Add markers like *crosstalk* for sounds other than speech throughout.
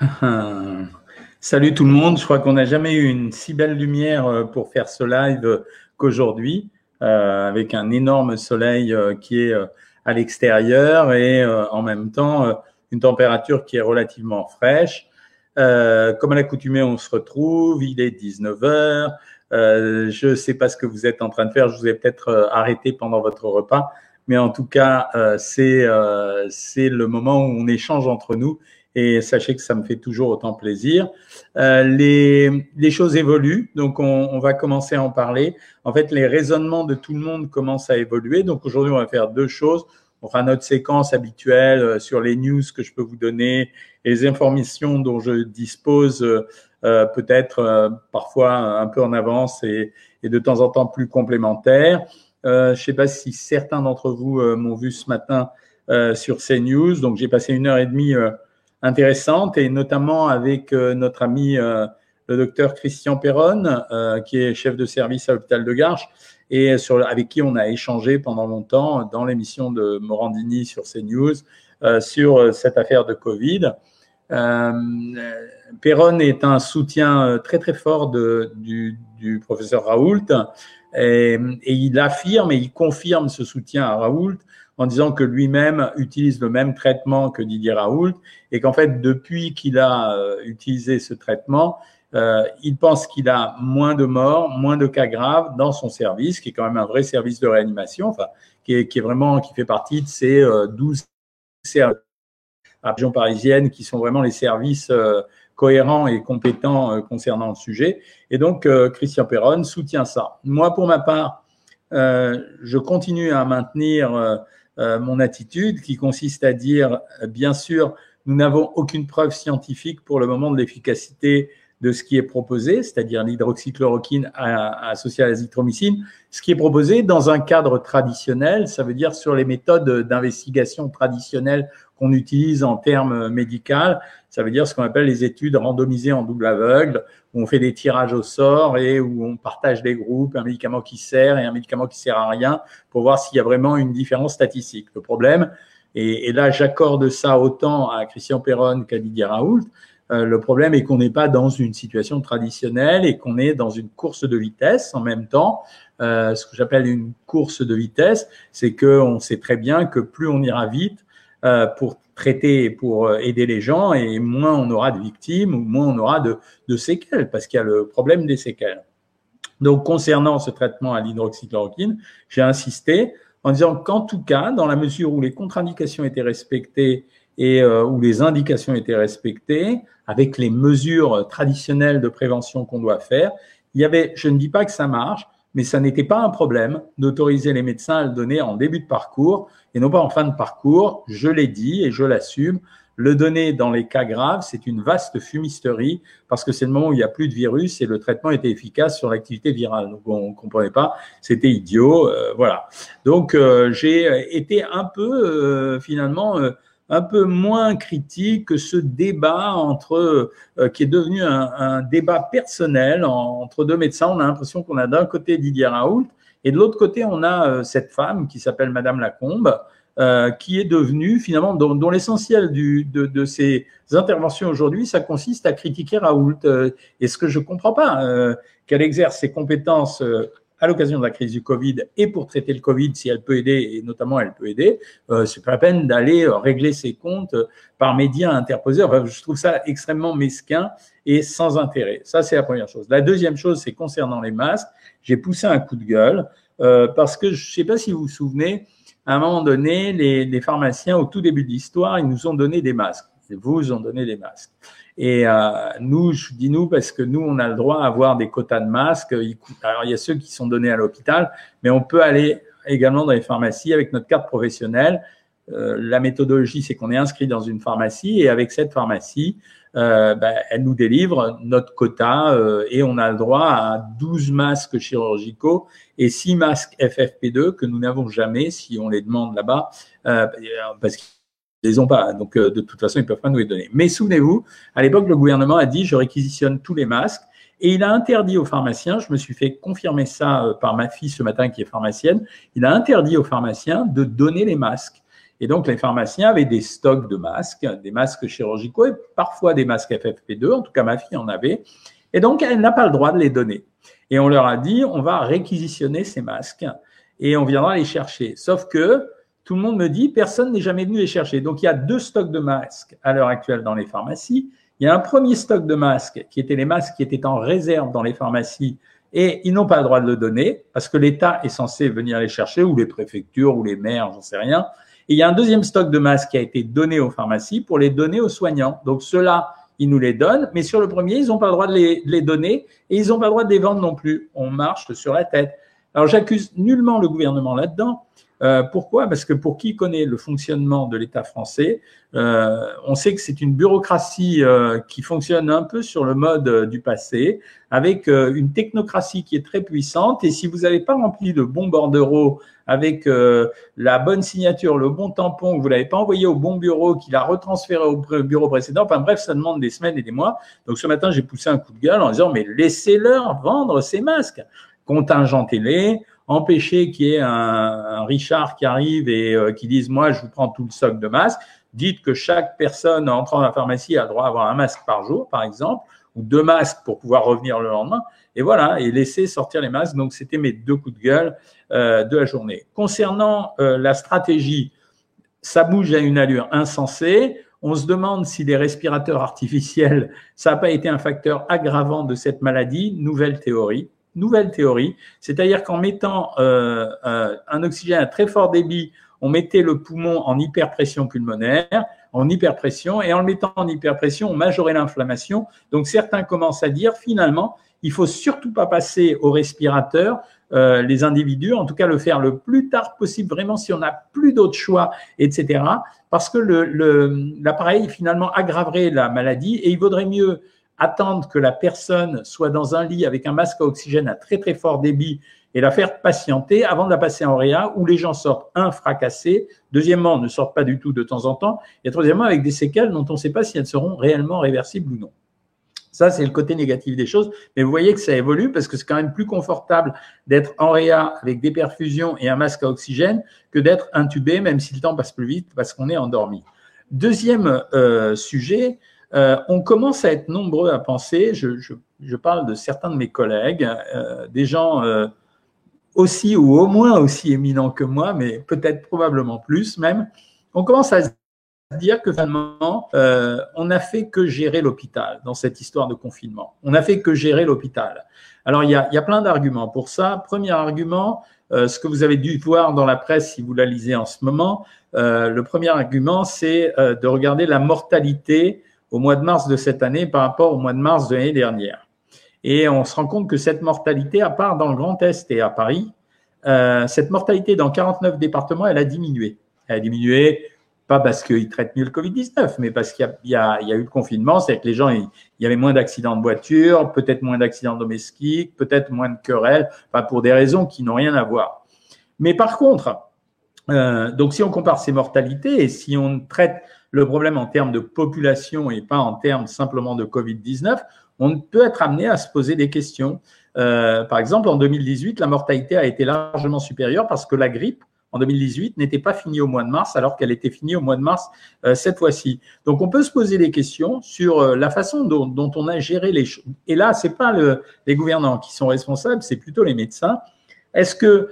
*laughs* Salut tout le monde, je crois qu'on n'a jamais eu une si belle lumière euh, pour faire ce live qu'aujourd'hui, euh, avec un énorme soleil euh, qui est à l'extérieur et en même temps une température qui est relativement fraîche. comme à l'accoutumée, on se retrouve, il est 19h, je ne sais pas ce que vous êtes en train de faire, je vous ai peut-être arrêté pendant votre repas, mais en tout cas, c'est le moment où on échange entre nous et sachez que ça me fait toujours autant plaisir. Euh, les, choses évoluent, donc on, va commencer à en parler. En fait, les raisonnements de tout le monde commencent à évoluer. Donc aujourd'hui, on va faire deux choses. On fera notre séquence habituelle euh, sur les news que je peux vous donner et les informations dont je dispose, euh, peut-être parfois un peu en avance et, de temps en temps plus complémentaires. Je ne sais pas si certains d'entre vous m'ont vu ce matin sur CNews. Donc j'ai passé une heure et demie intéressante et notamment avec euh, notre ami euh, le docteur Christian Perron, euh, qui est chef de service à l'hôpital de Garches et avec qui on a échangé pendant longtemps dans l'émission de Morandini sur CNews sur cette affaire de Covid. Euh, Perron est un soutien très très fort du, professeur Raoult et, il affirme et il confirme ce soutien à Raoult en disant que lui-même utilise le même traitement que Didier Raoult et qu'en fait, depuis qu'il a euh, utilisé ce traitement, euh, il pense qu'il a moins de morts, moins de cas graves dans son service, qui est quand même un vrai service de réanimation, enfin, qui est, vraiment, qui fait partie de ces euh, 12 services à région parisienne qui sont vraiment les services euh, cohérents et compétents concernant le sujet. Et donc, Christian Perron soutient ça. Moi, pour ma part, je continue à maintenir mon attitude qui consiste à dire, euh, bien sûr, nous n'avons aucune preuve scientifique pour le moment de l'efficacité de ce qui est proposé, c'est-à-dire l'hydroxychloroquine associée à l'azithromycine. Ce qui est proposé dans un cadre traditionnel, ça veut dire sur les méthodes d'investigation traditionnelles qu'on utilise en termes médicaux, ça veut dire ce qu'on appelle les études randomisées en double aveugle, où on fait des tirages au sort et où on partage des groupes, un médicament qui sert et un médicament qui sert à rien, pour voir s'il y a vraiment une différence statistique. Le problème, et, et là j'accorde ça autant à Christian Perron qu'à Didier Raoult, le problème est qu'on n'est pas dans une situation traditionnelle et qu'on est dans une course de vitesse en même temps. Euh, ce que j'appelle une course de vitesse, c'est qu'on sait très bien que plus on ira vite euh, pour traiter et pour aider les gens, et moins on aura de victimes ou moins on aura de, de séquelles, parce qu'il y a le problème des séquelles. Donc, concernant ce traitement à l'hydroxychloroquine, j'ai insisté en disant qu'en tout cas, dans la mesure où les contre-indications étaient respectées et euh, où les indications étaient respectées, avec les mesures traditionnelles de prévention qu'on doit faire. Il y avait, je ne dis pas que ça marche, mais ça n'était pas un problème d'autoriser les médecins à le donner en début de parcours et non pas en fin de parcours. Je l'ai dit et je l'assume. Le donner dans les cas graves, c'est une vaste fumisterie parce que c'est le moment où il n'y a plus de virus et le traitement était efficace sur l'activité virale. Donc on ne comprenait pas, c'était idiot, euh, voilà. Donc euh, j'ai été un peu euh, finalement un peu moins critique que ce débat entre euh, qui est devenu un, débat personnel entre deux médecins. On a l'impression qu'on a d'un côté Didier Raoult et de l'autre côté on a euh, cette femme qui s'appelle Madame Lacombe. Euh, qui est devenue finalement, dont, l'essentiel de, de ses interventions aujourd'hui, ça consiste à critiquer Raoult. Et ce que je comprends pas, qu'elle exerce ses compétences à l'occasion de la crise du Covid et pour traiter le Covid, si elle peut aider, et notamment elle peut aider, euh, c'est pas la peine d'aller euh, régler ses comptes euh, par médias interposés. Enfin, je trouve ça extrêmement mesquin et sans intérêt. Ça, c'est la première chose. La deuxième chose, c'est concernant les masques. J'ai poussé un coup de gueule euh, parce que je sais pas si vous vous souvenez, à un moment donné, les, les pharmaciens, au tout début de l'histoire, ils nous ont donné des masques. Vous ont donné des masques. Et euh, nous, je dis nous parce que nous, on a le droit à avoir des quotas de masques. Alors, il y a ceux qui sont donnés à l'hôpital, mais on peut aller également dans les pharmacies avec notre carte professionnelle. Euh, la méthodologie, c'est qu'on est inscrit dans une pharmacie et avec cette pharmacie, euh, ben, elle nous délivre notre quota et on a le droit à 12 masques chirurgicaux et 6 masques FFP2 que nous n'avons jamais si on les demande là-bas parce que les ont pas. Donc, euh, de toute façon, ils peuvent pas nous les donner. Mais souvenez-vous, à l'époque, le gouvernement a dit, je réquisitionne tous les masques. Et il a interdit aux pharmaciens, je me suis fait confirmer ça euh, par ma fille ce matin qui est pharmacienne, il a interdit aux pharmaciens de donner les masques. Et donc, les pharmaciens avaient des stocks de masques, des masques chirurgicaux et parfois des masques FFP2. En tout cas, ma fille en avait. Et donc, elle n'a pas le droit de les donner. Et on leur a dit, on va réquisitionner ces masques et on viendra les chercher. Sauf que tout le monde me dit, personne n'est jamais venu les chercher. Donc, il y a deux stocks de masques à l'heure actuelle dans les pharmacies. Il y a un premier stock de masques qui étaient les masques qui étaient en réserve dans les pharmacies et ils n'ont pas le droit de le donner parce que l'État est censé venir les chercher ou les préfectures ou les maires, j'en sais rien. Et il y a un deuxième stock de masques qui a été donné aux pharmacies pour les donner aux soignants. Donc ceux-là, ils nous les donnent, mais sur le premier, ils n'ont pas le droit de les, les donner et ils n'ont pas le droit de les vendre non plus. On marche sur la tête. Alors j'accuse nullement le gouvernement là-dedans. Euh, pourquoi? Parce que pour qui connaît le fonctionnement de l'État français, euh, on sait que c'est une bureaucratie euh, qui fonctionne un peu sur le mode du passé, avec une technocratie qui est très puissante. Et si vous n'avez pas rempli le bon bordereau avec la bonne signature, le bon tampon, que vous l'avez pas envoyé au bon bureau, qu'il a retransféré au bureau précédent, enfin bref, ça demande des semaines et des mois. Donc ce matin, j'ai poussé un coup de gueule en disant, mais laissez-leur vendre ces masques contingentez-les, empêchez qu'il y ait un, Richard qui arrive et euh, qui dise moi je vous prends tout le stock de masques. Dites que chaque personne entrant dans la pharmacie a droit d'avoir un masque par jour, par exemple, ou deux masques pour pouvoir revenir le lendemain. Et voilà, et laisser sortir les masques. Donc c'était mes deux coups de gueule euh, de la journée. Concernant euh, la stratégie, ça bouge à une allure insensée. On se demande si les respirateurs artificiels, ça n'a pas été un facteur aggravant de cette maladie. Nouvelle théorie nouvelle théorie, c'est-à-dire qu'en mettant euh, euh, un oxygène à très fort débit, on mettait le poumon en hyperpression pulmonaire, en hyperpression, et en le mettant en hyperpression, on majorait l'inflammation. Donc certains commencent à dire finalement, il faut surtout pas passer au respirateur, euh, les individus, en tout cas le faire le plus tard possible, vraiment si on n'a plus d'autre choix, etc. Parce que l'appareil le, finalement aggraverait la maladie et il vaudrait mieux attendre que la personne soit dans un lit avec un masque à oxygène à très très fort débit et la faire patienter avant de la passer en réa où les gens sortent, un, fracassés, deuxièmement, ne sortent pas du tout de temps en temps, et troisièmement, avec des séquelles dont on ne sait pas si elles seront réellement réversibles ou non. Ça, c'est le côté négatif des choses. Mais vous voyez que ça évolue parce que c'est quand même plus confortable d'être en réa avec des perfusions et un masque à oxygène que d'être intubé, même si le temps passe plus vite parce qu'on est endormi. Deuxième euh, sujet, euh, on commence à être nombreux à penser, je, parle de certains de mes collègues, euh, des gens euh, aussi ou au moins aussi éminents que moi, mais peut-être probablement plus même, on commence à se dire que finalement, on n'a fait que gérer l'hôpital dans cette histoire de confinement. On n'a fait que gérer l'hôpital. Alors, il y a, il y a plein d'arguments pour ça. Premier argument, ce que vous avez dû voir dans la presse si vous la lisez en ce moment, le premier argument, c'est de regarder la mortalité au mois de mars de cette année par rapport au mois de mars de l'année dernière. Et on se rend compte que cette mortalité, à part dans le Grand Est et à Paris, euh, cette mortalité dans 49 départements, elle a diminué. Elle a diminué pas parce qu'ils traitent mieux le Covid-19, mais parce qu'il y, a eu le confinement, c'est que les gens, il, y avait moins d'accidents de voiture, peut-être moins d'accidents domestiques, peut-être moins de querelles, pour des raisons qui n'ont rien à voir. Mais par contre, euh, donc si on compare ces mortalités et si on traite le problème en termes de population et pas en termes simplement de Covid-19, on peut être amené à se poser des questions. Euh, par exemple, en 2018, la mortalité a été largement supérieure parce que la grippe, en 2018, n'était pas finie au mois de mars alors qu'elle était finie au mois de mars euh, cette fois-ci. Donc, on peut se poser des questions sur euh, la façon dont, on a géré les choses. Et là, c'est pas le, les gouvernants qui sont responsables, c'est plutôt les médecins. Est-ce que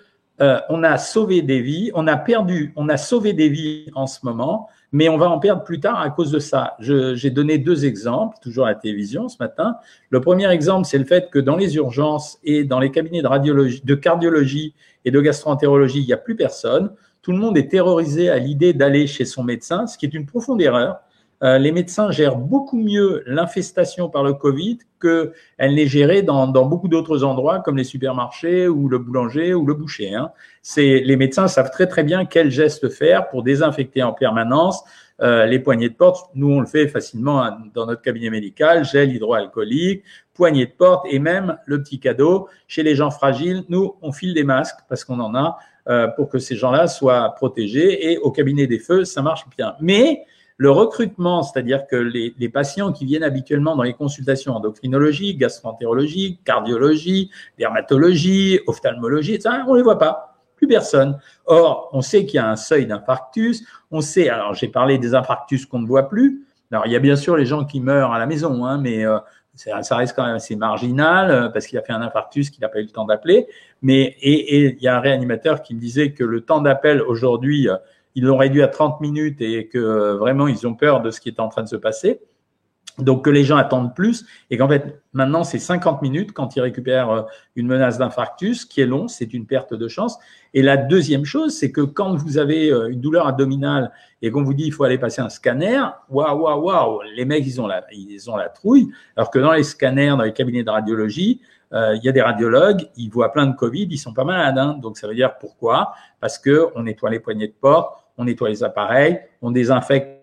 on a sauvé des vies, on a perdu, on a sauvé des vies en ce moment, mais on va en perdre plus tard à cause de ça. J'ai donné deux exemples, toujours à la télévision ce matin. Le premier exemple, c'est le fait que dans les urgences et dans les cabinets de radiologie, de cardiologie et de gastroentérologie, il n'y a plus personne. Tout le monde est terrorisé à l'idée d'aller chez son médecin, ce qui est une profonde erreur. Euh, les médecins gèrent beaucoup mieux l'infestation par le Covid qu'elle n'est gérée dans, dans beaucoup d'autres endroits comme les supermarchés ou le boulanger ou le boucher. Hein. Les médecins savent très très bien quels gestes faire pour désinfecter en permanence euh, les poignées de porte. Nous on le fait facilement dans notre cabinet médical, gel hydroalcoolique, poignées de porte et même le petit cadeau chez les gens fragiles. Nous on file des masques parce qu'on en a euh, pour que ces gens-là soient protégés et au cabinet des feux ça marche bien. Mais le recrutement, c'est-à-dire que les, les, patients qui viennent habituellement dans les consultations endocrinologie, gastroentérologie, cardiologie, dermatologie, ophtalmologie, ça, on les voit pas. plus personne. Or, on sait qu'il y a un seuil d'infarctus. On sait, alors j'ai parlé des infarctus qu'on ne voit plus. Alors, il y a bien sûr les gens qui meurent à la maison, hein, mais euh, ça reste quand même assez marginal euh, parce qu'il a fait un infarctus qu'il n'a pas eu le temps d'appeler. Mais et, et, il y a un réanimateur qui me disait que le temps d'appel aujourd'hui, euh, ils l'ont réduit à 30 minutes et que vraiment ils ont peur de ce qui est en train de se passer. Donc que les gens attendent plus et qu'en fait maintenant c'est 50 minutes quand ils récupèrent euh, une menace d'infarctus qui est long, c'est une perte de chance. Et la deuxième chose, c'est que quand vous avez euh, une douleur abdominale et qu'on vous dit il faut aller passer un scanner, waouh waouh waouh, les mecs ils ont la ils ont la trouille. Alors que dans les scanners, dans les cabinets de radiologie, euh, il y a des radiologues, ils voient plein de Covid, ils sont pas malades. Hein. Donc ça veut dire pourquoi? Parce que on nettoie les poignées de porte, on nettoie les appareils, on désinfecte,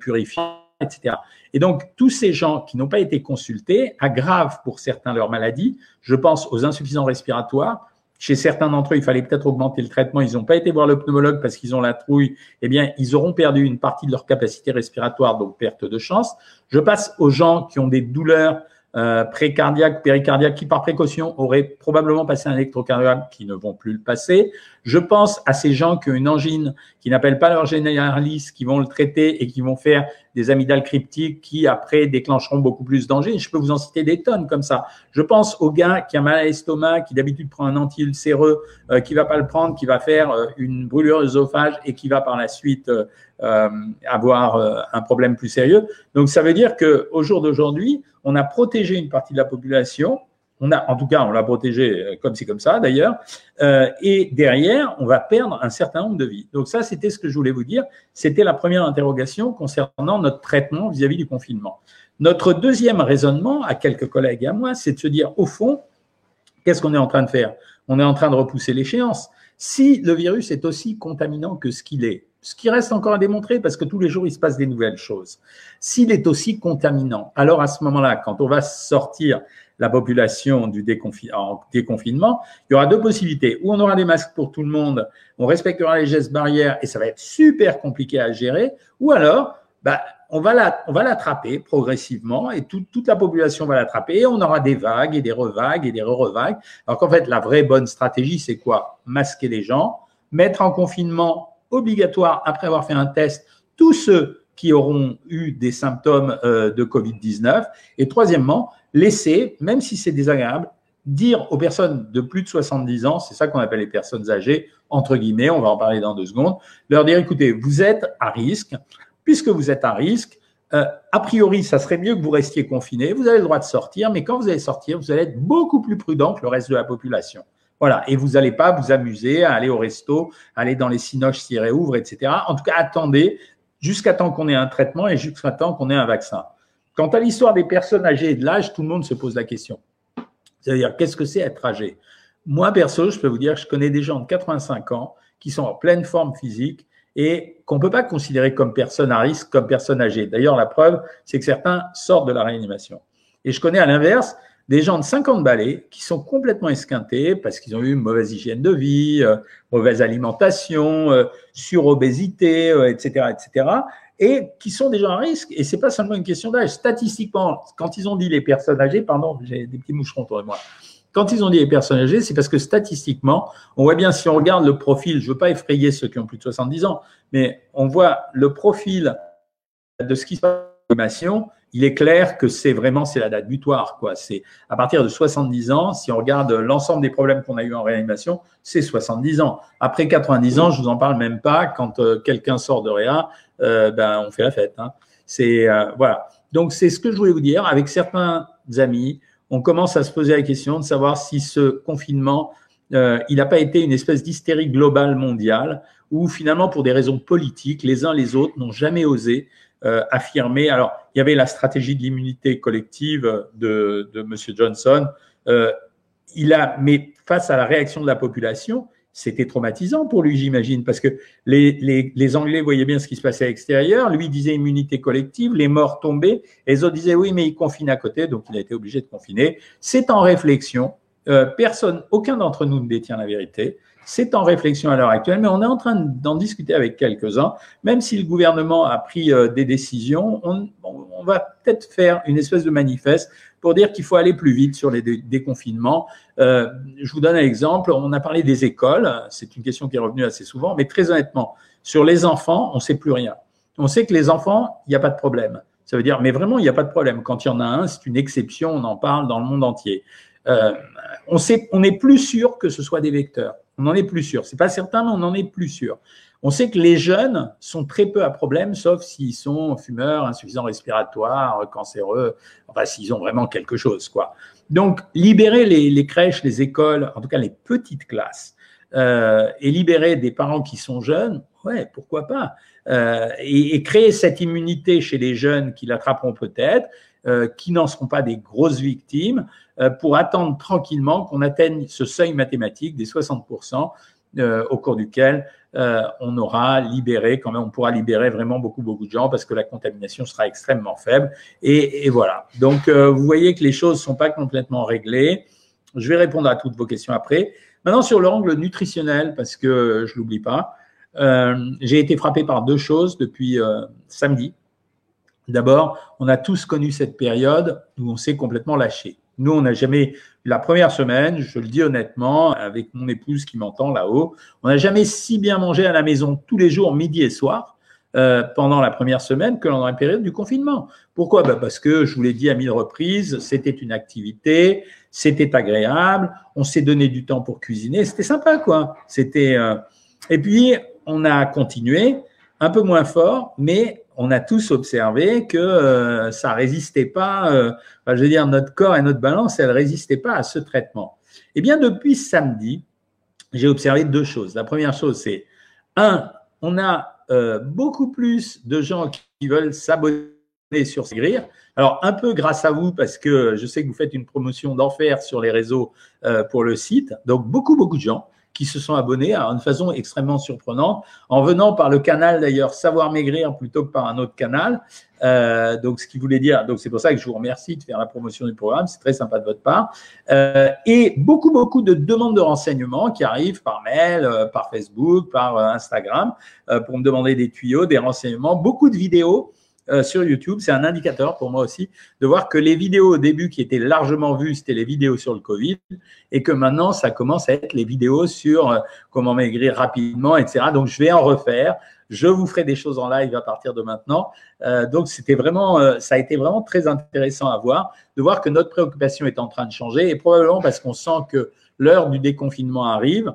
purifie etc. Et donc, tous ces gens qui n'ont pas été consultés aggravent pour certains leur maladie. Je pense aux insuffisants respiratoires. Chez certains d'entre eux, il fallait peut-être augmenter le traitement. Ils n'ont pas été voir le pneumologue parce qu'ils ont la trouille. Eh bien, ils auront perdu une partie de leur capacité respiratoire, donc perte de chance. Je passe aux gens qui ont des douleurs euh, précardiaques, péricardiaques, qui par précaution auraient probablement passé un électrocardiogramme, qui ne vont plus le passer. Je pense à ces gens qui ont une angine, qui n'appellent pas leur généraliste, qui vont le traiter et qui vont faire des amygdales cryptiques qui après déclencheront beaucoup plus d'angines. Je peux vous en citer des tonnes comme ça. Je pense au gars qui a mal à l'estomac, qui d'habitude prend un anti-ulcéreux, euh, qui va pas le prendre, qui va faire euh, une brûlure œsophage et qui va par la suite euh, euh avoir un problème plus sérieux. Donc ça veut dire que au jour d'aujourd'hui, on a protégé une partie de la population on a, en tout cas, on l'a protégé euh, comme c'est comme ça d'ailleurs. Euh, et derrière, on va perdre un certain nombre de vies. Donc ça, c'était ce que je voulais vous dire. C'était la première interrogation concernant notre traitement vis-à-vis du confinement. Notre deuxième raisonnement, à quelques collègues et à moi, c'est de se dire, au fond, qu'est-ce qu'on est en train de faire? On est en train de repousser l'échéance. Si le virus est aussi contaminant que ce qu'il est, ce qui reste encore à démontrer parce que tous les jours, il se passe des nouvelles choses. S'il est aussi contaminant, alors à ce moment-là, quand on va sortir la population du en déconfinement, il y aura deux possibilités. Ou on aura des masques pour tout le monde, on respectera les gestes barrières et ça va être super compliqué à gérer. Ou alors, bah, on va l'attraper progressivement et toute la population va l'attraper et on aura des vagues et des revagues et des re-revagues. Alors qu'en fait, la vraie bonne stratégie, c'est quoi? Masquer les gens, mettre en confinement obligatoire après avoir fait un test tous ceux qui auront eu des symptômes euh, de Covid-19. Et troisièmement, laisser, même si c'est désagréable, dire aux personnes de plus de 70 ans, c'est ça qu'on appelle les personnes âgées, entre guillemets, on va en parler dans deux secondes, leur dire, écoutez, vous êtes à risque, puisque vous êtes à risque, euh, a priori, ça serait mieux que vous restiez confiné, vous avez le droit de sortir, mais quand vous allez sortir, vous allez être beaucoup plus prudent que le reste de la population. Voilà, et vous n'allez pas vous amuser à aller au resto, aller dans les cinoches s'y réouvrent, etc. En tout cas, attendez jusqu'à temps qu'on ait un traitement et jusqu'à temps qu'on ait un vaccin. Quant à l'histoire des personnes âgées et de l'âge, tout le monde se pose la question. C'est-à-dire, qu'est-ce que c'est être âgé? Moi, perso, je peux vous dire, je connais des gens de 85 ans qui sont en pleine forme physique et qu'on ne peut pas considérer comme personnes à risque, comme personnes âgées. D'ailleurs, la preuve, c'est que certains sortent de la réanimation. Et je connais à l'inverse des gens de 50 balais qui sont complètement esquintés parce qu'ils ont eu une mauvaise hygiène de vie, euh, mauvaise alimentation, euh, surobésité, euh, etc., etc., et qui sont déjà à risque. Et c'est pas seulement une question d'âge. Statistiquement, quand ils ont dit les personnes âgées, pardon, j'ai des petits moucherons autour de moi. Quand ils ont dit les personnes âgées, c'est parce que statistiquement, on voit bien si on regarde le profil, je veux pas effrayer ceux qui ont plus de 70 ans, mais on voit le profil de ce qui se passe il est clair que c'est vraiment c'est la date butoir. Quoi. C'est à partir de 70 ans, si on regarde l'ensemble des problèmes qu'on a eu en réanimation, c'est 70 ans. Après 90 ans, je vous en parle même pas. Quand euh, quelqu'un sort de réa, euh, ben on fait la fête. Hein. C'est euh, voilà. Donc c'est ce que je voulais vous dire. Avec certains amis, on commence à se poser la question de savoir si ce confinement, il n'a pas été une espèce d'hystérie globale mondiale, où finalement, pour des raisons politiques, les uns les autres n'ont jamais osé affirmé. Alors, il y avait la stratégie de l'immunité collective de, de M. Johnson. Euh, il a, mais face à la réaction de la population, c'était traumatisant pour lui, j'imagine, parce que les, Anglais voyaient bien ce qui se passait à l'extérieur. Lui disait immunité collective, les morts tombaient. Et les autres disaient oui, mais il confine à côté, donc il a été obligé de confiner. C'est en réflexion. Euh, personne, aucun d'entre nous ne détient la vérité. C'est en réflexion à l'heure actuelle, mais on est en train d'en discuter avec quelques-uns. Même si le gouvernement a pris euh, des décisions, on, on va peut-être faire une espèce de manifeste pour dire qu'il faut aller plus vite sur les déconfinements. Euh, je vous donne un exemple. On a parlé des écoles. C'est une question qui est revenue assez souvent, mais très honnêtement, sur les enfants, on ne sait plus rien. On sait que les enfants, il n'y a pas de problème. Ça veut dire, mais vraiment, il n'y a pas de problème. Quand il y en a un, c'est une exception, on en parle dans le monde entier. Euh, on sait, on plus sûr que ce soit des vecteurs. On en est plus sûr. C'est pas certain, mais on en est plus sûr. On sait que les jeunes sont très peu à problème, sauf s'ils sont fumeurs, insuffisants respiratoires, cancéreux, enfin s'ils ont vraiment quelque chose, quoi. Donc, libérer les, crèches, les écoles, en tout cas les petites classes, euh, et libérer des parents qui sont jeunes, ouais, pourquoi pas euh, et, créer cette immunité chez les jeunes qui l'attraperont peut-être, euh, qui n'en seront pas des grosses victimes, pour attendre tranquillement qu'on atteigne ce seuil mathématique des 60%, au cours duquel euh, on aura libéré, quand même, on pourra libérer vraiment beaucoup, beaucoup de gens parce que la contamination sera extrêmement faible. Et, voilà. Donc, euh, vous voyez que les choses ne sont pas complètement réglées. Je vais répondre à toutes vos questions après. Maintenant, sur l'angle nutritionnel, parce que je l'oublie pas, euh, j'ai été frappé par deux choses depuis samedi. D'abord, on a tous connu cette période où on s'est complètement lâché. Nous, on n'a jamais, la première semaine, je le dis honnêtement, avec mon épouse qui m'entend là-haut, on n'a jamais si bien mangé à la maison tous les jours, midi et soir, euh, pendant la première semaine que dans la période du confinement. Pourquoi? Bah Parce que, je vous l'ai dit à mille reprises, c'était une activité, c'était agréable, on s'est donné du temps pour cuisiner, c'était sympa, quoi. C'était, euh, Et puis, on a continué, un peu moins fort, mais on a tous observé que euh, ça résistait pas, euh, je veux dire, notre corps et notre balance, elle résistait pas à ce traitement. Eh bien, depuis samedi, j'ai observé deux choses. La première chose, c'est, un, on a euh, beaucoup plus de gens qui veulent s'abonner sur Sigrir. Alors, un peu grâce à vous, parce que je sais que vous faites une promotion d'enfer sur les réseaux pour le site. Donc, beaucoup, beaucoup de gens qui se sont abonnés à une façon extrêmement surprenante, en venant par le canal d'ailleurs Savoir Maigrir plutôt que par un autre canal. Euh, donc, ce qui voulait dire, donc c'est pour ça que je vous remercie de faire la promotion du programme, c'est très sympa de votre part. Euh, et beaucoup, beaucoup de demandes de renseignements qui arrivent par mail, euh, par Facebook, par euh, Instagram, euh, pour me demander des tuyaux, des renseignements, beaucoup de vidéos euh, sur YouTube. C'est un indicateur pour moi aussi de voir que les vidéos au début qui étaient largement vues, c'était les vidéos sur le Covid et que maintenant, ça commence à être les vidéos sur euh, comment maigrir rapidement, etc. Donc, je vais en refaire. Je vous ferai des choses en live à partir de maintenant. Euh, donc, c'était vraiment, ça a été vraiment très intéressant à voir, de voir que notre préoccupation est en train de changer et probablement parce qu'on sent que l'heure du déconfinement arrive.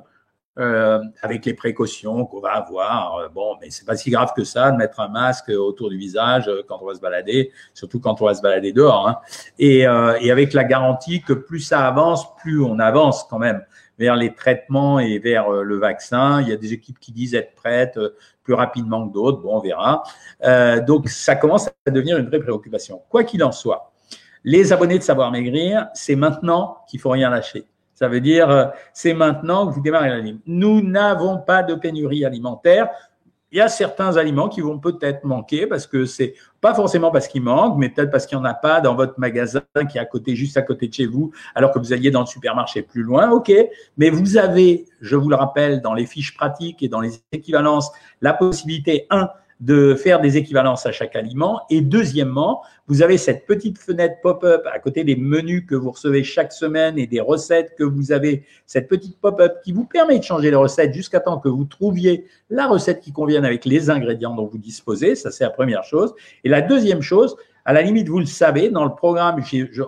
Euh, avec les précautions qu'on va avoir. Euh, bon, mais c'est pas si grave que ça de mettre un masque autour du visage euh, quand on va se balader, surtout quand on va se balader dehors. Hein. Et, avec la garantie que plus ça avance, plus on avance quand même vers les traitements et vers le vaccin. Il y a des équipes qui disent être prêtes plus rapidement que d'autres. Bon, on verra. Donc, ça commence à devenir une vraie préoccupation. Quoi qu'il en soit, les abonnés de Savoir Maigrir, c'est maintenant qu'il faut rien lâcher. Ça veut dire, euh, c'est maintenant que vous démarrez la. Nous n'avons pas de pénurie alimentaire. Il y a certains aliments qui vont peut-être manquer parce que c'est pas forcément parce qu'ils manquent, mais peut-être parce qu'il n'y en a pas dans votre magasin qui est à côté, juste à côté de chez vous, alors que vous alliez dans le supermarché plus loin. OK. Mais vous avez, je vous le rappelle, dans les fiches pratiques et dans les équivalences, la possibilité, un, de faire des équivalences à chaque aliment. Et deuxièmement, vous avez cette petite fenêtre pop-up à côté des menus que vous recevez chaque semaine et des recettes que vous avez, cette petite pop-up qui vous permet de changer les recettes jusqu'à temps que vous trouviez la recette qui convienne avec les ingrédients dont vous disposez. Ça, c'est la première chose. Et la deuxième chose, à la limite, vous le savez, dans le programme,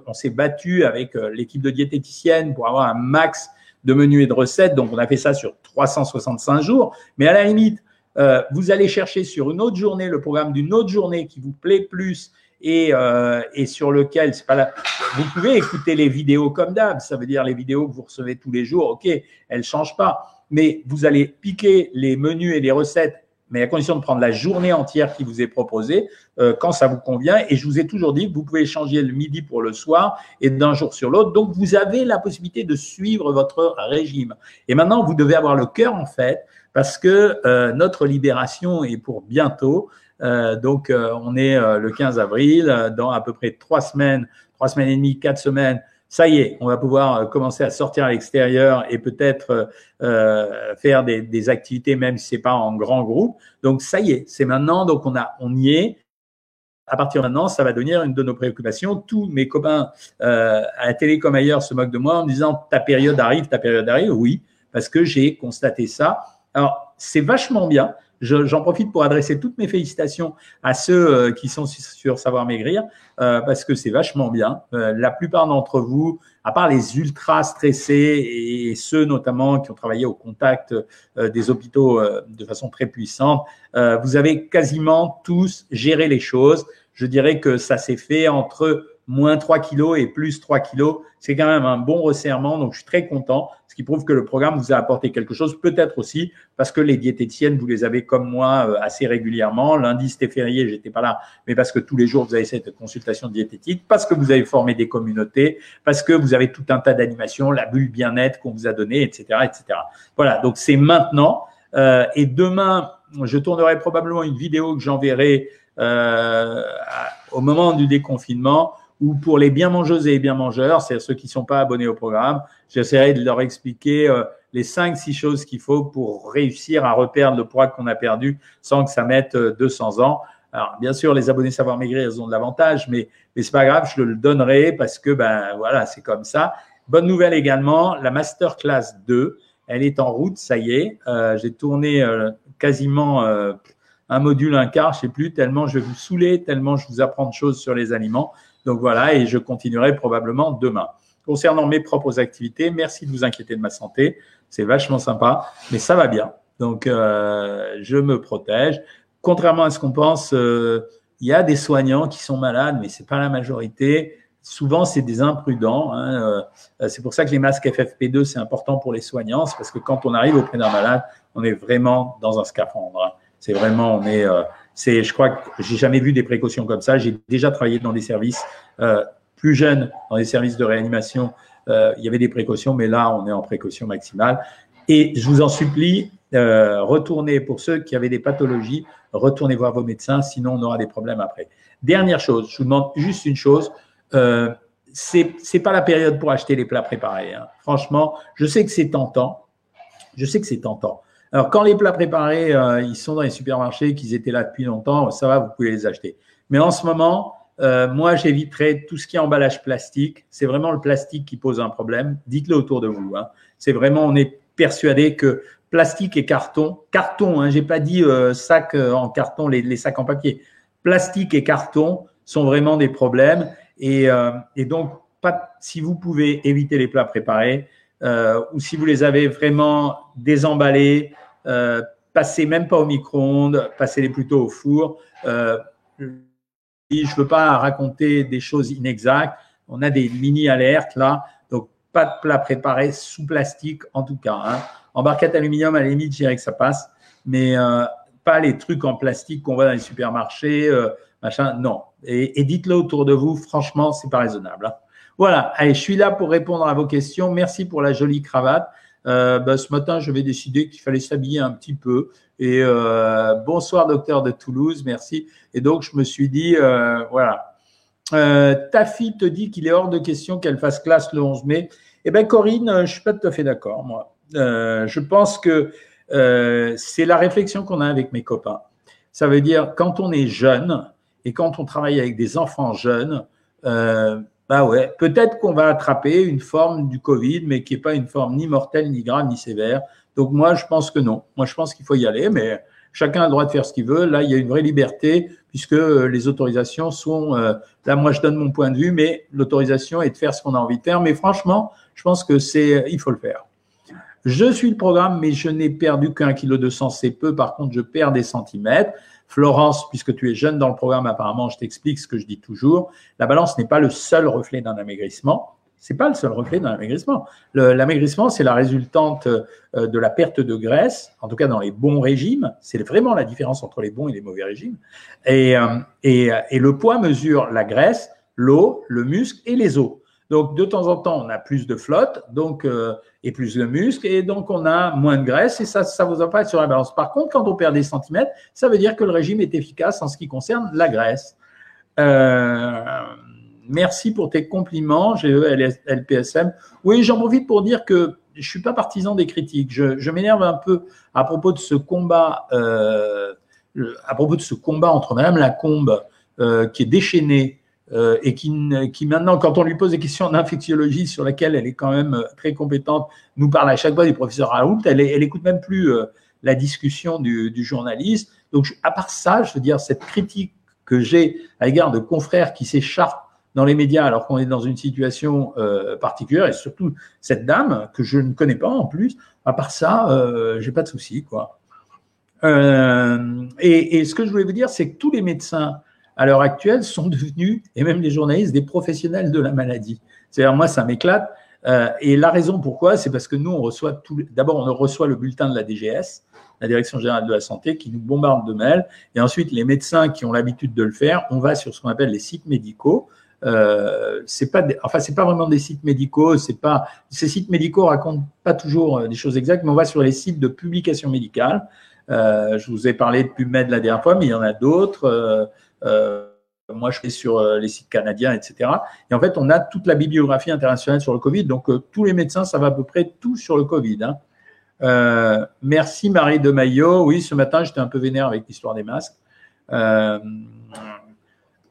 on s'est battu avec euh, l'équipe de diététicienne pour avoir un max de menus et de recettes. Donc, on a fait ça sur 365 jours. Mais à la limite, euh, vous allez chercher sur une autre journée le programme d'une autre journée qui vous plaît plus et, euh, sur lequel c'est pas là. Vous pouvez écouter les vidéos comme d'hab. Ça veut dire les vidéos que vous recevez tous les jours. Ok, elles changent pas, mais vous allez piquer les menus et les recettes mais à condition de prendre la journée entière qui vous est proposée euh, quand ça vous convient. Et je vous ai toujours dit que vous pouvez changer le midi pour le soir et d'un jour sur l'autre. Donc, vous avez la possibilité de suivre votre régime. Et maintenant, vous devez avoir le cœur en fait parce que euh, notre libération est pour bientôt. Euh, donc, euh, on est le 15 avril, dans à peu près trois semaines, trois semaines et demie, quatre semaines, ça y est, on va pouvoir commencer à sortir à l'extérieur et peut-être euh, faire des, des, activités, même si c'est pas en grand groupe. Donc ça y est, c'est maintenant. Donc on a, on y est à partir de maintenant, ça va devenir une de nos préoccupations. Tous mes copains euh, à la télé comme ailleurs se moquent de moi en me disant ta période arrive, ta période arrive. Oui, parce que j'ai constaté ça. Alors, c'est vachement bien. J'en profite pour adresser toutes mes félicitations à ceux euh, qui sont sur Savoir Maigrir, euh, parce que c'est vachement bien. Euh, la plupart d'entre vous, à part les ultra stressés et ceux notamment qui ont travaillé au contact des hôpitaux de façon très puissante, vous avez quasiment tous géré les choses. Je dirais que ça s'est fait entre moins 3 kilos et plus 3 kilos. C'est quand même un bon resserrement, donc je suis très content, ce qui prouve que le programme vous a apporté quelque chose, peut-être aussi parce que les diététiciennes, vous les avez comme moi euh, assez régulièrement. Lundi, c'était férié, j'étais pas là, mais parce que tous les jours, vous avez cette consultation diététique, parce que vous avez formé des communautés, parce que vous avez tout un tas d'animations, la bulle bien-être qu'on vous a donnée, etc., etc. Voilà, donc c'est maintenant. Euh, et demain, je tournerai probablement une vidéo que j'enverrai euh, au moment du déconfinement ou pour les bien mangeuses et bien mangeurs, c'est-à-dire ceux qui ne sont pas abonnés au programme, j'essaierai de leur expliquer euh, les cinq, six choses qu'il faut pour réussir à reperdre le poids qu'on a perdu sans que ça mette 200 euh, ans. Alors, bien sûr, les abonnés Savoir Maigrir, ils ont de l'avantage, mais, mais c'est pas grave, je le donnerai parce que, ben, voilà, c'est comme ça. Bonne nouvelle également, la Masterclass 2, elle est en route, ça y est. Euh, J'ai tourné quasiment un module, un quart, je sais plus, tellement je vais vous saouler, tellement je vous apprends de choses sur les aliments. Donc voilà, et je continuerai probablement demain. Concernant mes propres activités, merci de vous inquiéter de ma santé. C'est vachement sympa, mais ça va bien. Donc, euh, je me protège. Contrairement à ce qu'on pense, euh, il y a des soignants qui sont malades, mais c'est pas la majorité. Souvent, c'est des imprudents. Hein. Euh, c'est pour ça que les masques FFP2, c'est important pour les soignants. Parce que quand on arrive auprès d'un malade, on est vraiment dans un scaphandre. C'est vraiment, on est, c'est, je crois que j'ai jamais vu des précautions comme ça. J'ai déjà travaillé dans des services euh, plus jeunes, dans des services de réanimation. Euh, il y avait des précautions, mais là, on est en précaution maximale. Et je vous en supplie, euh, retournez pour ceux qui avaient des pathologies, retournez voir vos médecins, sinon on aura des problèmes après. Dernière chose, je vous demande juste une chose. Euh, c'est c'est pas la période pour acheter les plats préparés. Hein. Franchement, je sais que c'est tentant. Je sais que c'est tentant. Alors, quand les plats préparés, euh, ils sont dans les supermarchés, qu'ils étaient là depuis longtemps, ça va, vous pouvez les acheter. Mais en ce moment, euh, moi, j'éviterai tout ce qui est emballage plastique. C'est vraiment le plastique qui pose un problème. Dites-le autour de vous. Hein. C'est vraiment, on est persuadé que plastique et carton, carton, hein, j'ai pas dit euh, sac euh, en carton, les, sacs en papier. Plastique et carton sont vraiment des problèmes. Et, donc, si vous pouvez éviter les plats préparés, ou si vous les avez vraiment désemballés, euh, passez même pas au micro-ondes, passez-les plutôt au four. Euh, je ne veux pas raconter des choses inexactes. On a des mini-alertes là, donc pas de plat préparé sous plastique en tout cas. Hein. En barquette aluminium, à la limite, je dirais que ça passe, mais euh, pas les trucs en plastique qu'on voit dans les supermarchés, euh, machin. Non. Et, dites-le autour de vous. Franchement, c'est pas raisonnable. Hein. Voilà. Allez, je suis là pour répondre à vos questions. Merci pour la jolie cravate. Euh, bah, ce matin, je vais décider qu'il fallait s'habiller un petit peu. Et euh, bonsoir, docteur de Toulouse, merci. Et donc, je me suis dit, euh, voilà. Euh, ta fille te dit qu'il est hors de question qu'elle fasse classe le 11 mai. Eh bien, Corinne, je suis pas tout à fait d'accord, moi. Je pense que c'est la réflexion qu'on a avec mes copains. Ça veut dire, quand on est jeune et quand on travaille avec des enfants jeunes, bah ouais, peut-être qu'on va attraper une forme du Covid, mais qui n'est pas une forme ni mortelle, ni grave, ni sévère. Donc moi, je pense que non. Moi, je pense qu'il faut y aller, mais chacun a le droit de faire ce qu'il veut. Là, il y a une vraie liberté puisque euh, les autorisations sont. Euh, là, moi, je donne mon point de vue, mais l'autorisation est de faire ce qu'on a envie de faire. Mais franchement, je pense que c'est, il faut le faire. Je suis le programme, mais je n'ai perdu qu'un kilo de sang, c'est peu. Par contre, je perds des centimètres. Florence, puisque tu es jeune dans le programme, apparemment, je t'explique ce que je dis toujours. La balance n'est pas le seul reflet d'un amaigrissement. C'est pas le seul reflet d'un amaigrissement. L'amaigrissement, c'est la résultante euh, de la perte de graisse, en tout cas dans les bons régimes. C'est vraiment la différence entre les bons et les mauvais régimes. Et, euh, et le poids mesure la graisse, l'eau, le muscle et les os. Donc, de temps en temps, on a plus de flotte donc, euh, et plus de muscles, et donc on a moins de graisse, et ça, ça vous apparaît sur la balance. Par contre, quand on perd des centimètres, ça veut dire que le régime est efficace en ce qui concerne la graisse. Euh, merci pour tes compliments, GE, LPSM. Oui, j'en profite pour dire que je suis pas partisan des critiques. Je, m'énerve un peu à propos de ce combat, euh, à propos de ce combat entre Madame Lacombe, qui est déchaînée euh, et qui, maintenant, quand on lui pose des questions en infectiologie sur lesquelles elle est quand même très compétente, nous parle à chaque fois du professeur Raoult. Elle, elle écoute même plus la discussion du, journaliste. Donc, à part ça, je veux dire, cette critique que j'ai à l'égard de confrères qui s'écharpent dans les médias alors qu'on est dans une situation euh, particulière et surtout cette dame que je ne connais pas en plus. À part ça, euh, j'ai pas de souci quoi. Euh, et, ce que je voulais vous dire, c'est que tous les médecins à l'heure actuelle sont devenus et même les journalistes des professionnels de la maladie. C'est-à-dire moi ça m'éclate. Euh, et la raison pourquoi, c'est parce que nous on reçoit tout. D'abord on reçoit le bulletin de la DGS la Direction générale de la santé, qui nous bombarde de mails. Et ensuite, les médecins qui ont l'habitude de le faire, on va sur ce qu'on appelle les sites médicaux. Euh, c'est pas, enfin c'est pas vraiment des sites médicaux, c'est pas ces sites médicaux racontent pas toujours euh, des choses exactes, mais on va sur les sites de publication médicale. Euh, je vous ai parlé de PubMed la dernière fois, mais il y en a d'autres. Euh, euh moi, je fais sur euh, les sites canadiens, etc. Et en fait, on a toute la bibliographie internationale sur le Covid. Donc, tous les médecins savent à peu près tout sur le Covid. Hein. Euh, merci Marie de Maillot. Oui, ce matin, j'étais un peu vénère avec l'histoire des masques. Euh,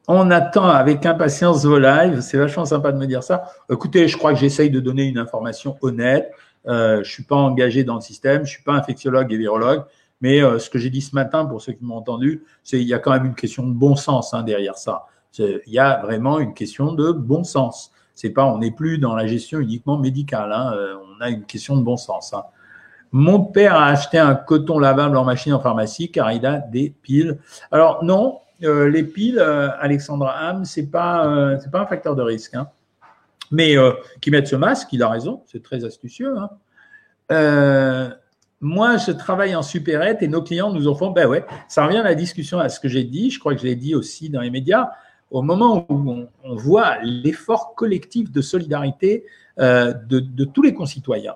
on attend avec impatience vos lives. C'est vachement sympa de me dire ça. Écoutez, je crois que j'essaye de donner une information honnête. Euh, je suis pas engagé dans le système. Je suis pas infectiologue et virologue. Mais euh, ce que j'ai dit ce matin, pour ceux qui m'ont entendu, c'est qu'il y a quand même une question de bon sens hein, derrière ça. Il y a vraiment une question de bon sens. C'est pas, on n'est plus dans la gestion uniquement médicale. Hein. Euh, on a une question de bon sens. Hein. Mon père a acheté un coton lavable en machine en pharmacie car il a des piles. Alors non, euh, les piles, Alexandra Ham, c'est pas c'est pas un facteur de risque. Mais qui mettent ce masque, il a raison, c'est très astucieux. Moi, je travaille en supérette et nos clients nous en font, ben ouais, ça revient à la discussion à ce que j'ai dit, je crois que je dit aussi dans les médias, au moment où on, voit l'effort collectif de solidarité de, de tous les concitoyens.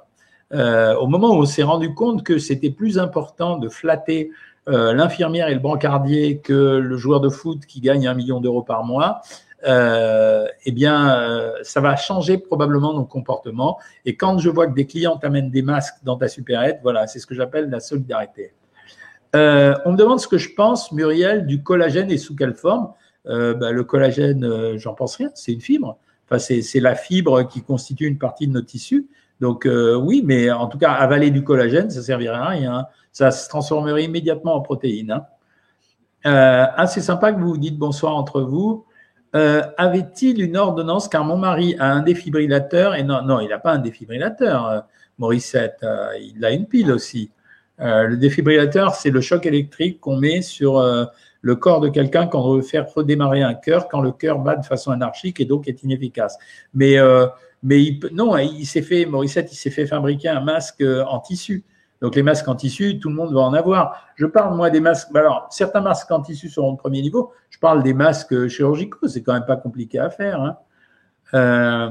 Euh, au moment où on s'est rendu compte que c'était plus important de flatter euh, l'infirmière et le brancardier que le joueur de foot qui gagne un million d'euros par mois, euh, eh bien, euh, ça va changer probablement nos comportements. Et quand je vois que des clients t'amènent des masques dans ta supérette, voilà, c'est ce que j'appelle la solidarité. Euh, on me demande ce que je pense, Muriel, du collagène et sous quelle forme. Bah, le collagène, j'en pense rien, c'est une fibre. Enfin, c'est la fibre qui constitue une partie de nos tissus. Donc oui, mais en tout cas, avaler du collagène, ça servirait à rien. Ça se transformerait immédiatement en protéines. Hein. Ah, c'est sympa que vous vous dites bonsoir entre vous. Euh, avait-il une ordonnance car mon mari a un défibrillateur et non, non, il n'a pas un défibrillateur, euh, Morissette, euh, il a une pile aussi. le défibrillateur, c'est le choc électrique qu'on met sur le corps de quelqu'un quand on veut faire redémarrer un cœur, quand le cœur bat de façon anarchique et donc est inefficace. Mais mais non, il s'est fait, Morissette, il s'est fait fabriquer un masque euh, en tissu. Donc les masques en tissu, tout le monde va en avoir. Je parle moi des masques. Alors certains masques en tissu sont au premier niveau. Je parle des masques chirurgicaux. C'est quand même pas compliqué à faire. Hein. Euh,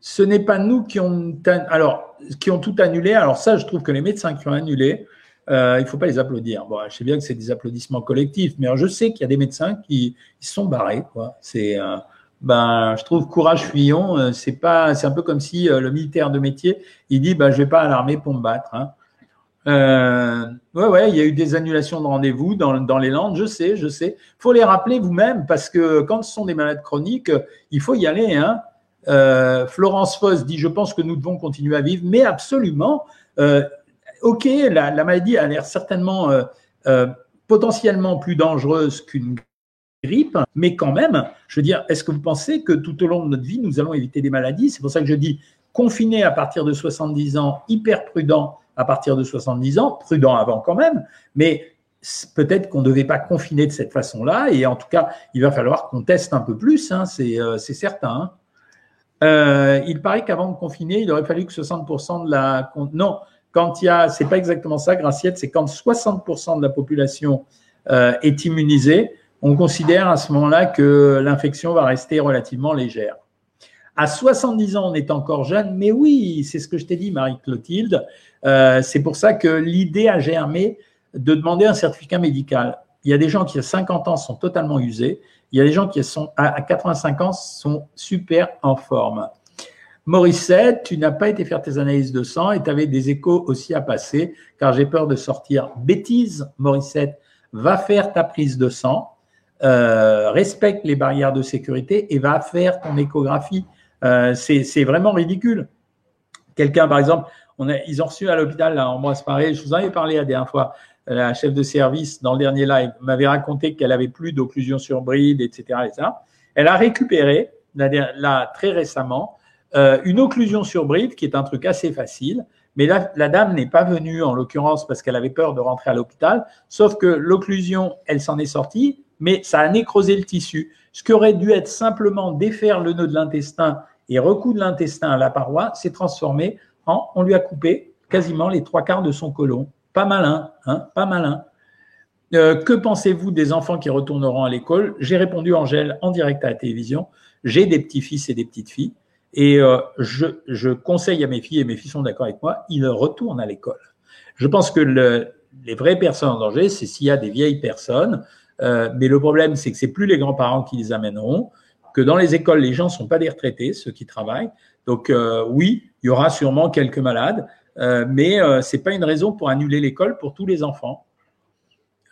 ce n'est pas nous qui ont alors qui ont tout annulé. Alors ça, je trouve que les médecins qui ont annulé, euh, il ne faut pas les applaudir. Bon, je sais bien que c'est des applaudissements collectifs, mais je sais qu'il y a des médecins qui ils sont barrés. C'est ben, je trouve courage fuyant, euh, c'est pas, c'est un peu comme si euh, le militaire de métier, il dit, ben, je vais pas à l'armée pour me battre. Hein. Euh, ouais, ouais, il y a eu des annulations de rendez-vous dans, dans les Landes, je sais, je sais. Faut les rappeler vous-même parce que quand ce sont des malades chroniques, il faut y aller. Hein. Euh, Florence Foss dit, je pense que nous devons continuer à vivre, mais absolument. Ok, la, la, maladie a l'air certainement potentiellement plus dangereuse qu'une grippe, mais quand même, je veux dire, est-ce que vous pensez que tout au long de notre vie, nous allons éviter des maladies? C'est pour ça que je dis confiné à partir de 70 ans, hyper prudent à partir de 70 ans, prudent avant quand même, mais peut-être qu'on ne devait pas confiner de cette façon-là, et en tout cas, il va falloir qu'on teste un peu plus, hein, c'est euh, certain. Hein. Euh, il paraît qu'avant de confiner, il aurait fallu que 60% de la... Non, quand il y a... C'est pas exactement ça, Graciette, c'est quand 60% de la population euh, est immunisée, on considère à ce moment-là que l'infection va rester relativement légère. À 70 ans, on est encore jeune, mais oui, c'est ce que je t'ai dit, Marie-Clotilde. Euh, c'est pour ça que l'idée a germé de demander un certificat médical. Il y a des gens qui, à 50 ans, sont totalement usés Il y a des gens qui à 85 ans sont super en forme. Morissette, tu n'as pas été faire tes analyses de sang et tu avais des échos aussi à passer, car j'ai peur de sortir. Bêtise, Morissette, va faire ta prise de sang, euh, respecte les barrières de sécurité et va faire ton échographie. Euh, c'est vraiment ridicule. Quelqu'un, par exemple, on a, ils ont reçu à l'hôpital, là, Ambroise Paré, je vous en avais parlé la dernière fois, la chef de service, dans le dernier live, m'avait raconté qu'elle avait plus d'occlusion sur bride, etc., etc. Elle a récupéré, là, très récemment, euh, une occlusion sur bride, qui est un truc assez facile, mais là, la dame n'est pas venue, en l'occurrence, parce qu'elle avait peur de rentrer à l'hôpital, sauf que l'occlusion, elle s'en est sortie, mais ça a nécrosé le tissu. Ce qui aurait dû être simplement défaire le nœud de l'intestin et recoudre l'intestin à la paroi, s'est transformé en, on lui a coupé quasiment les trois quarts de son côlon. Pas malin, hein, pas malin. Euh, que pensez-vous des enfants qui retourneront à l'école? J'ai répondu, Angèle, en direct à la télévision. J'ai des petits-fils et des petites-filles. Et euh, je, conseille à mes filles, et mes filles sont d'accord avec moi, ils retournent à l'école. Je pense que le, les vraies personnes en danger, c'est s'il y a des vieilles personnes. Euh, mais le problème, c'est que c'est plus les grands-parents qui les amèneront, que dans les écoles, les gens ne sont pas des retraités, ceux qui travaillent. Donc euh, oui, il y aura sûrement quelques malades, euh, mais euh, c'est pas une raison pour annuler l'école pour tous les enfants.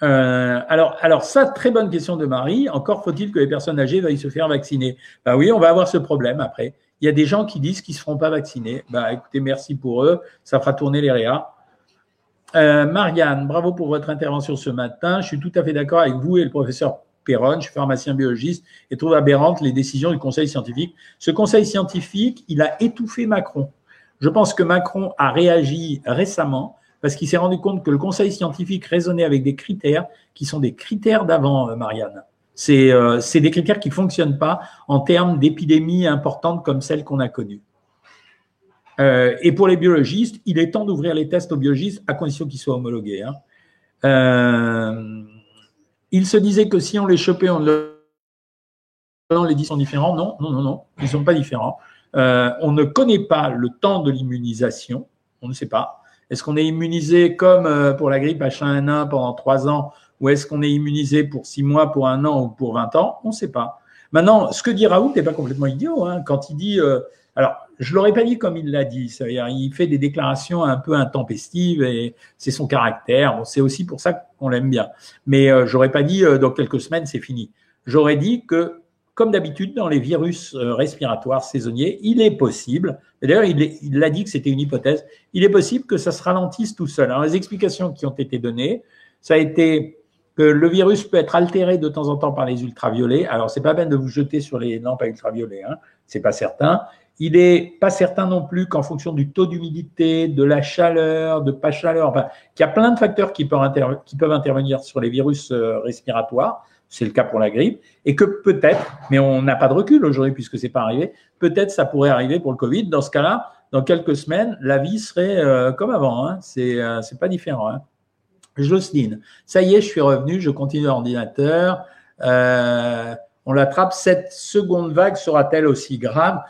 Alors, ça, très bonne question de Marie. Encore faut-il que les personnes âgées veuillent se faire vacciner. Bah oui, on va avoir ce problème après. Il y a des gens qui disent qu'ils ne seront pas vaccinés. Bah, écoutez, merci pour eux. Ça fera tourner les réas. Euh, Marianne, bravo pour votre intervention ce matin. Je suis tout à fait d'accord avec vous et le professeur Perron. Je suis pharmacien biologiste et trouve aberrantes les décisions du Conseil scientifique. Ce Conseil scientifique, il a étouffé Macron. Je pense que Macron a réagi récemment parce qu'il s'est rendu compte que le Conseil scientifique raisonnait avec des critères qui sont des critères d'avant, euh, Marianne. Euh, c'est des critères qui ne fonctionnent pas en termes d'épidémies importantes comme celles qu'on a connues. Euh, et pour les biologistes, il est temps d'ouvrir les tests aux biologistes à condition qu'ils soient homologués. Hein. Euh, il se disait que si on les chopait, on les 10 sont différents. Non, non, non, non, ils ne sont pas différents. on ne connaît pas le temps de l'immunisation. On ne sait pas. Est-ce qu'on est immunisé comme pour la grippe H1N1 pendant 3 ans ou est-ce qu'on est immunisé pour six mois, pour un an ou pour 20 ans? On ne sait pas. Maintenant, ce que dit Raoult n'est pas complètement idiot. Hein, quand il dit. Alors, je ne l'aurais pas dit comme il l'a dit. C'est-à-dire, il fait des déclarations un peu intempestives et c'est son caractère. c'est aussi pour ça qu'on l'aime bien. Mais euh, j'aurais pas dit euh, dans quelques semaines, c'est fini. J'aurais dit que, comme d'habitude, dans les virus euh, respiratoires saisonniers, il est possible, d'ailleurs, il l'a dit que c'était une hypothèse, il est possible que ça se ralentisse tout seul. Alors, les explications qui ont été données, ça a été que le virus peut être altéré de temps en temps par les ultraviolets. Alors, c'est pas peine de vous jeter sur les lampes à ultraviolets, hein, c'est pas certain. Il est pas certain non plus qu'en fonction du taux d'humidité, de la chaleur, de pas chaleur, enfin, qu'il y a plein de facteurs qui peuvent, intervenir sur les virus euh, respiratoires. C'est le cas pour la grippe. Et que peut-être, mais on n'a pas de recul aujourd'hui puisque c'est pas arrivé, peut-être ça pourrait arriver pour le Covid. Dans ce cas-là, dans quelques semaines, la vie serait euh, comme avant. Hein. C'est euh, pas différent. Hein. Jocelyne, ça y est, je suis revenu, je continue l'ordinateur. On l'attrape. Cette seconde vague sera-t-elle aussi grave?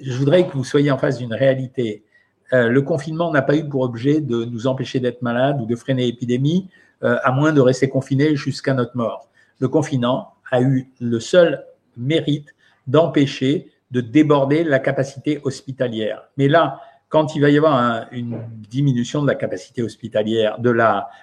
Je voudrais que vous soyez en face d'une réalité. Euh, le confinement n'a pas eu pour objet de nous empêcher d'être malades ou de freiner l'épidémie, euh, à moins de rester confinés jusqu'à notre mort. Le confinement a eu le seul mérite d'empêcher de déborder la capacité hospitalière. Mais là, quand il va y avoir une diminution de la capacité hospitalière, de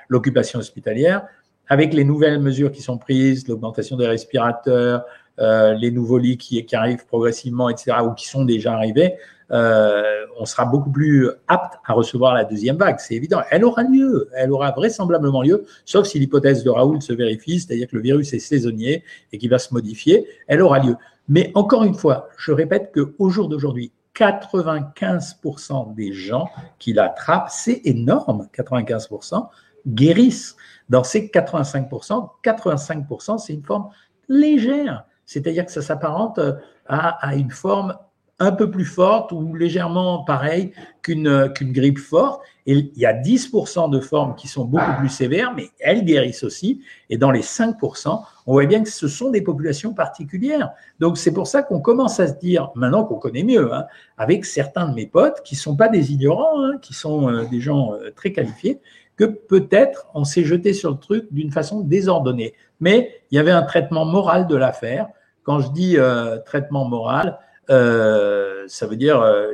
l'occupation hospitalière, avec les nouvelles mesures qui sont prises, l'augmentation des respirateurs, euh, les nouveaux lits qui, qui, arrivent progressivement, etc., ou qui sont déjà arrivés, euh, on sera beaucoup plus apte à recevoir la deuxième vague. C'est évident. Elle aura lieu. Elle aura vraisemblablement lieu, sauf si l'hypothèse de Raoul se vérifie, c'est-à-dire que le virus est saisonnier et qu'il va se modifier. Elle aura lieu. Mais encore une fois, je répète qu'au jour d'aujourd'hui, 95% des gens qui l'attrapent, c'est énorme, 95%, guérissent. Dans ces 85%, 85%, c'est une forme légère. C'est-à-dire que ça s'apparente à, à, une forme un peu plus forte ou légèrement pareille qu'une qu'une grippe forte. Et il y a 10% de formes qui sont beaucoup plus sévères, mais elles guérissent aussi. Et dans les 5%, on voit bien que ce sont des populations particulières. Donc c'est pour ça qu'on commence à se dire, maintenant qu'on connaît mieux, hein, avec certains de mes potes qui sont pas des ignorants, hein, qui sont euh, des gens euh, très qualifiés, que peut-être on s'est jeté sur le truc d'une façon désordonnée. Mais il y avait un traitement moral de l'affaire. Quand je dis euh, traitement moral, euh, ça veut dire euh,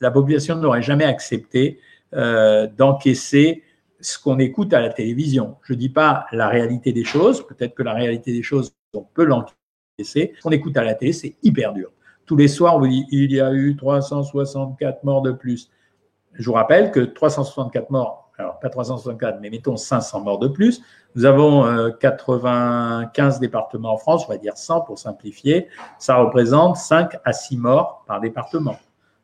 la population n'aurait jamais accepté euh, d'encaisser ce qu'on écoute à la télévision. Je ne dis pas la réalité des choses, peut-être que la réalité des choses, on peut l'encaisser. Ce qu'on écoute à la télé, c'est hyper dur. Tous les soirs, on vous dit il y a eu 364 morts de plus. Je vous rappelle que 364 morts, alors pas 364, mais mettons 500 morts de plus. Nous avons 95 départements en France, on va dire 100 pour simplifier. Ça représente 5 à 6 morts par département.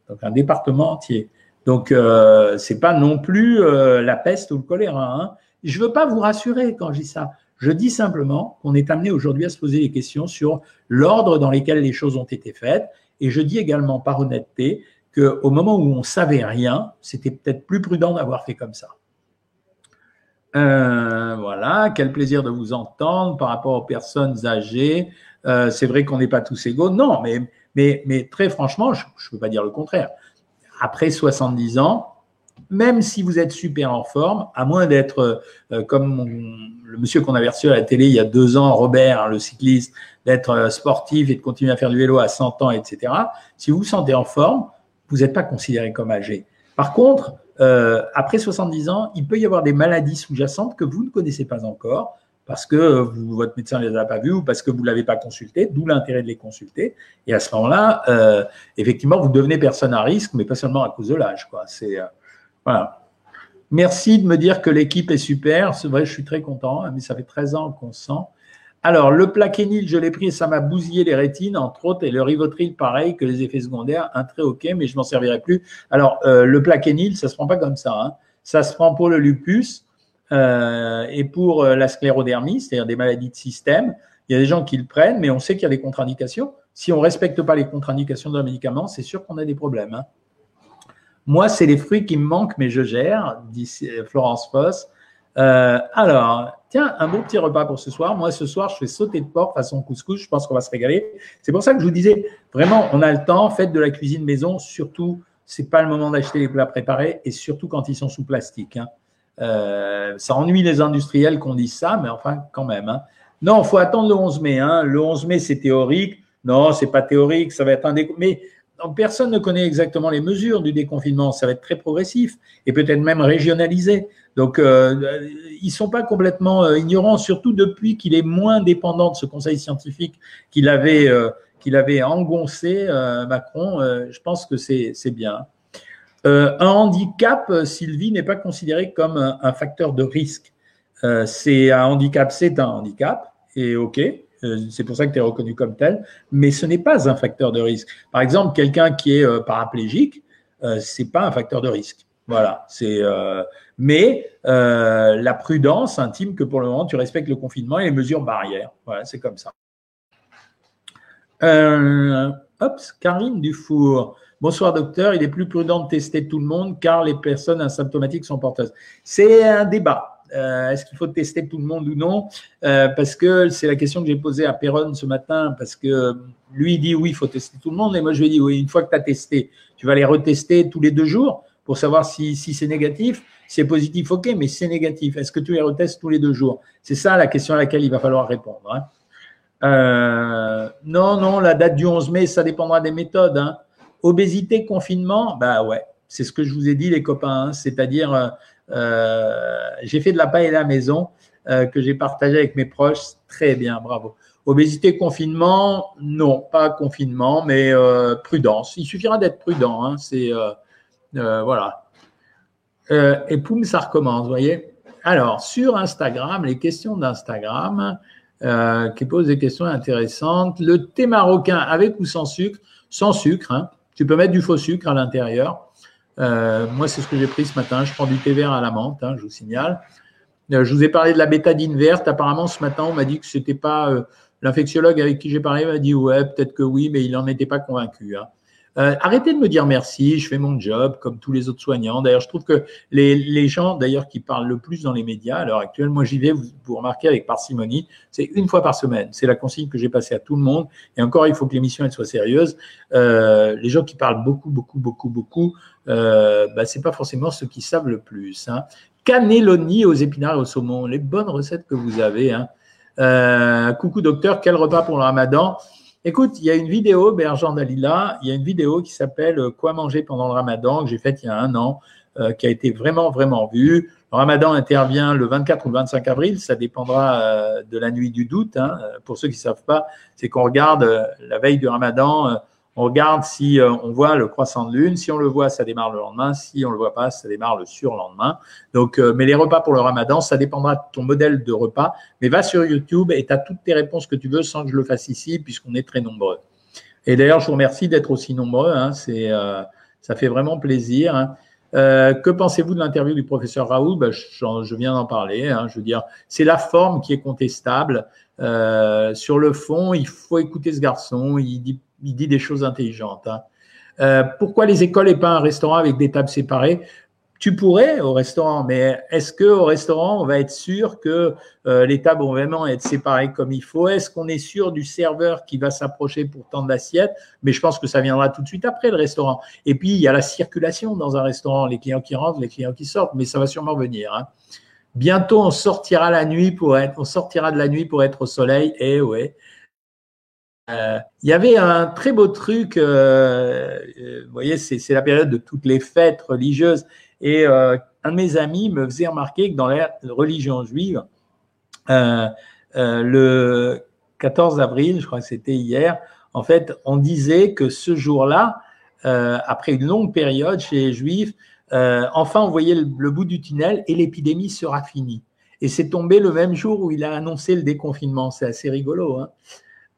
Donc un département entier. Donc euh, c'est pas non plus euh, la peste ou le choléra. Hein. Je veux pas vous rassurer quand je dis ça. Je dis simplement qu'on est amené aujourd'hui à se poser des questions sur l'ordre dans lequel les choses ont été faites. Et je dis également par honnêteté qu'au moment où on savait rien, c'était peut-être plus prudent d'avoir fait comme ça. Euh, voilà, quel plaisir de vous entendre par rapport aux personnes âgées. Euh, c'est vrai qu'on n'est pas tous égaux. Non, mais, mais, mais très franchement, je ne peux pas dire le contraire. Après 70 ans, même si vous êtes super en forme, à moins d'être euh, comme le monsieur qu'on avait reçu à la télé il y a deux ans, Robert, le cycliste, d'être sportif et de continuer à faire du vélo à 100 ans, etc. Si vous vous sentez en forme, vous n'êtes pas considéré comme âgé. Par contre, euh, après 70 ans, il peut y avoir des maladies sous-jacentes que vous ne connaissez pas encore parce que votre médecin ne les a pas vues ou parce que vous ne l'avez pas consulté, d'où l'intérêt de les consulter. Et à ce moment-là, euh, effectivement, vous devenez personne à risque, mais pas seulement à cause de l'âge. Euh, voilà. Merci de me dire que l'équipe est super. C'est vrai, je suis très content, mais ça fait 13 ans qu'on se sent. Alors, le plaquenil, je l'ai pris ça m'a bousillé les rétines, entre autres, et le rivotril, pareil, que les effets secondaires, un très ok, mais je m'en servirai plus. Alors, euh, le plaquenil, ça se prend pas comme ça. Hein. Ça se prend pour le lupus euh, et pour euh, la sclérodermie, c'est-à-dire des maladies de système. Il y a des gens qui le prennent, mais on sait qu'il y a des contre-indications. Si on respecte pas les contre-indications d'un médicament, c'est sûr qu'on a des problèmes. Hein. Moi, c'est les fruits qui me manquent, mais je gère, dit Florence Foss. Euh, alors, tiens, un beau petit repas pour ce soir. Moi, ce soir, je fais sauter de porc façon couscous. Je pense qu'on va se régaler. C'est pour ça que je vous disais, vraiment, on a le temps. Faites de la cuisine maison. Surtout, c'est pas le moment d'acheter les plats préparés et surtout quand ils sont sous plastique. Hein. Euh, ça ennuie les industriels qu'on dise ça, mais enfin, quand même. Hein. Non, faut attendre le 11 mai. Hein. Le 11 mai, c'est théorique. Non, c'est pas théorique. Ça va être un. Mais personne ne connaît exactement les mesures du déconfinement. Ça va être très progressif et peut-être même régionalisé. Donc, euh, ils sont pas complètement euh, ignorants, surtout depuis qu'il est moins dépendant de ce conseil scientifique qu'il avait, euh, engoncé, euh, Macron. je pense que c'est bien. un handicap, Sylvie, n'est pas considéré comme un, facteur de risque. c'est un handicap, c'est un handicap, et OK, c'est pour ça que tu es reconnu comme tel, mais ce n'est pas un facteur de risque. Par exemple, quelqu'un qui est paraplégique, euh, c'est pas un facteur de risque. Voilà, c'est mais euh, la prudence intime que pour le moment, tu respectes le confinement et les mesures barrières. Voilà, c'est comme ça. Euh, Karine Dufour. Bonsoir docteur, il est plus prudent de tester tout le monde car les personnes asymptomatiques sont porteuses. C'est un débat. Euh, est-ce qu'il faut tester tout le monde ou non? Parce que c'est la question que j'ai posée à Perron ce matin, parce que lui dit oui, il faut tester tout le monde, et moi je lui ai dit oui, une fois que tu as testé, tu vas les retester tous les deux jours pour savoir si c'est négatif c'est positif, ok, mais c'est négatif. Est-ce que tu les retestes tous les deux jours? C'est ça la question à laquelle il va falloir répondre. Hein. Euh, non, non, la date du 11 mai, ça dépendra des méthodes. Hein. Obésité, confinement, bah ouais, c'est ce que je vous ai dit, les copains. Hein. C'est-à-dire, euh, euh, j'ai fait de la paille à la maison que j'ai partagé avec mes proches. Très bien, bravo. Obésité, confinement, non, pas confinement, mais prudence. Il suffira d'être prudent. Voilà. Euh, et poum, ça recommence, vous voyez. Alors, sur Instagram, les questions d'Instagram, euh, qui posent des questions intéressantes. Le thé marocain avec ou sans sucre? Sans sucre. Hein. Tu peux mettre du faux sucre à l'intérieur. Euh, moi, c'est ce que j'ai pris ce matin. Je prends du thé vert à la menthe, hein, je vous signale. je vous ai parlé de la bétadine verte. Apparemment, ce matin, on m'a dit que c'était pas. L'infectiologue avec qui j'ai parlé m'a dit ouais, peut-être que oui, mais il n'en était pas convaincu. Hein. Euh, arrêtez de me dire merci, je fais mon job comme tous les autres soignants. D'ailleurs, je trouve que les, les gens, d'ailleurs, qui parlent le plus dans les médias à l'heure actuelle, moi j'y vais, vous, vous remarquez avec parcimonie, c'est une fois par semaine. C'est la consigne que j'ai passée à tout le monde. Et encore, il faut que l'émission elle soit sérieuse. Euh, les gens qui parlent beaucoup, beaucoup, beaucoup, beaucoup, euh, bah, c'est pas forcément ceux qui savent le plus. Hein. aux épinards et au saumon. Les bonnes recettes que vous avez. Hein. Euh, coucou docteur, quel repas pour le ramadan? Écoute, il y a une vidéo, Bergeant Dalila, il y a une vidéo qui s'appelle Quoi manger pendant le ramadan que j'ai faite il y a un an, euh, qui a été vraiment, vraiment vue. Le ramadan intervient le 24 ou le 25 avril, ça dépendra euh, de la nuit du doute. Hein. Pour ceux qui ne savent pas, c'est qu'on regarde la veille du ramadan on regarde si euh, on voit le croissant de lune. Si on le voit, ça démarre le lendemain. Si on le voit pas, ça démarre le surlendemain. Donc, euh, mais les repas pour le ramadan, ça dépendra de ton modèle de repas. Mais va sur YouTube et tu as toutes tes réponses que tu veux sans que je le fasse ici, puisqu'on est très nombreux. Et d'ailleurs, je vous remercie d'être aussi nombreux. Hein. euh, ça fait vraiment plaisir. Hein. que pensez-vous de l'interview du professeur Raoul ben, je, viens d'en parler. Hein. je veux dire, c'est la forme qui est contestable. sur le fond, il faut écouter ce garçon. Il dit il dit des choses intelligentes. Hein. Euh, pourquoi les écoles et pas un restaurant avec des tables séparées? Tu pourrais au restaurant, mais est-ce que au restaurant on va être sûr que euh, les tables vont vraiment être séparées comme il faut? Est-ce qu'on est sûr du serveur qui va s'approcher pour tendre l'assiette? Mais je pense que ça viendra tout de suite après le restaurant. Et puis il y a la circulation dans un restaurant, les clients qui rentrent, les clients qui sortent, mais ça va sûrement venir. Hein. Bientôt on sortira de la nuit pour être au soleil. Et eh Euh, il y avait un très beau truc, euh, euh, vous voyez, c'est la période de toutes les fêtes religieuses, et un de mes amis me faisait remarquer que dans la religion juive, le 14 avril, je crois que c'était hier, en fait, on disait que ce jour-là, après une longue période chez les Juifs, enfin on voyait le bout du tunnel et l'épidémie sera finie. Et c'est tombé le même jour où il a annoncé le déconfinement. C'est assez rigolo. Hein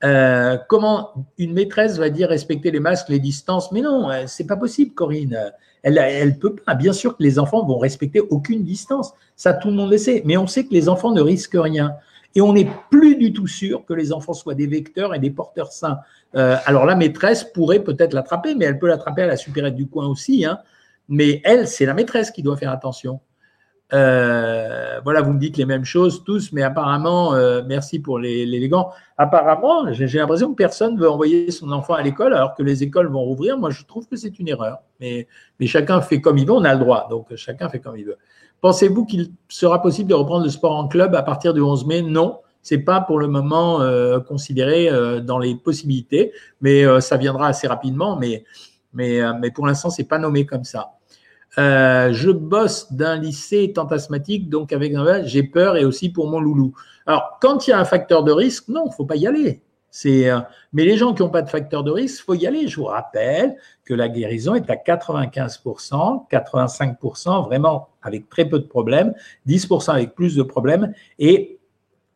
euh, comment une maîtresse va dire respecter les masques, les distances? Mais non, euh, c'est pas possible, Corinne. Elle, elle peut pas. Bien sûr que les enfants vont respecter aucune distance. Ça, tout le monde le sait. Mais on sait que les enfants ne risquent rien. Et on n'est plus du tout sûr que les enfants soient des vecteurs et des porteurs sains. Euh, alors la maîtresse pourrait peut-être l'attraper, mais elle peut l'attraper à la supérette du coin aussi. Hein. Mais elle, c'est la maîtresse qui doit faire attention. Euh, voilà, vous me dites les mêmes choses tous, mais apparemment, euh, merci pour l'élégant. Apparemment, j'ai l'impression que personne veut envoyer son enfant à l'école alors que les écoles vont rouvrir. Moi, je trouve que c'est une erreur. Mais, chacun fait comme il veut, on a le droit. Donc, chacun fait comme il veut. Pensez-vous qu'il sera possible de reprendre le sport en club à partir du 11 mai? Non. C'est pas pour le moment euh, considéré dans les possibilités, mais ça viendra assez rapidement. Mais, mais, mais pour l'instant, c'est pas nommé comme ça. Euh, je bosse d'un lycée étant asthmatique, donc avec un j'ai peur et aussi pour mon loulou. Alors, quand il y a un facteur de risque, non, faut pas y aller. C'est, euh, mais les gens qui n'ont pas de facteur de risque, faut y aller. Je vous rappelle que la guérison est à 95%, 85% vraiment avec très peu de problèmes, 10% avec plus de problèmes, et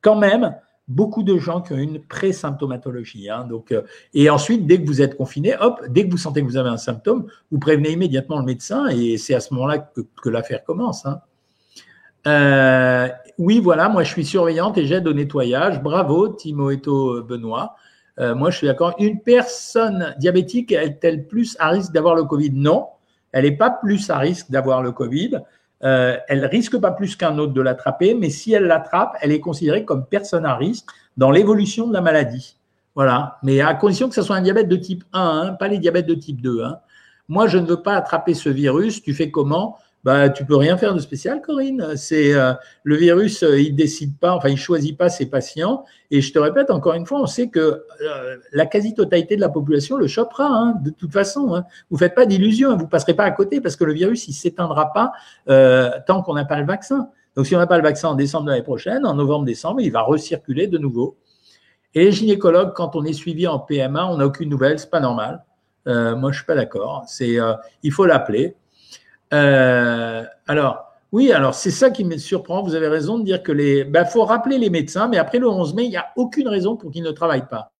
quand même, beaucoup de gens qui ont une pré-symptomatologie. Hein, donc, euh, et ensuite, dès que vous êtes confiné, hop, dès que vous sentez que vous avez un symptôme, vous prévenez immédiatement le médecin et c'est à ce moment-là que, l'affaire commence. Hein. Euh, oui, voilà, moi je suis surveillante et j'aide au nettoyage. Bravo, Timoeto Benoît. Euh, moi, je suis d'accord. Une personne diabétique est-elle plus à risque d'avoir le Covid? Non, elle n'est pas plus à risque d'avoir le Covid. Euh, elle risque pas plus qu'un autre de l'attraper, mais si elle l'attrape, elle est considérée comme personne à risque dans l'évolution de la maladie. Voilà, mais à condition que ce soit un diabète de type 1, hein, pas les diabètes de type 2. Hein. Moi, je ne veux pas attraper ce virus. Tu fais comment? Bah, tu peux rien faire de spécial, Corinne. C'est euh, le virus, euh, il décide pas, enfin, il choisit pas ses patients. Et je te répète encore une fois, on sait que euh, la quasi-totalité de la population le chopera, hein, de toute façon. Hein. Vous faites pas d'illusions, hein, vous passerez pas à côté parce que le virus, il s'éteindra pas tant qu'on n'a pas le vaccin. Donc, si on n'a pas le vaccin en décembre de l'année prochaine, en novembre-décembre, il va recirculer de nouveau. Et les gynécologues, quand on est suivi en PMA, on n'a aucune nouvelle, c'est pas normal. moi, je suis pas d'accord. C'est, il faut l'appeler. Euh, alors, oui, alors c'est ça qui me surprend. Vous avez raison de dire que les. Il ben, faut rappeler les médecins, mais après le 11 mai, il n'y a aucune raison pour qu'ils ne travaillent pas.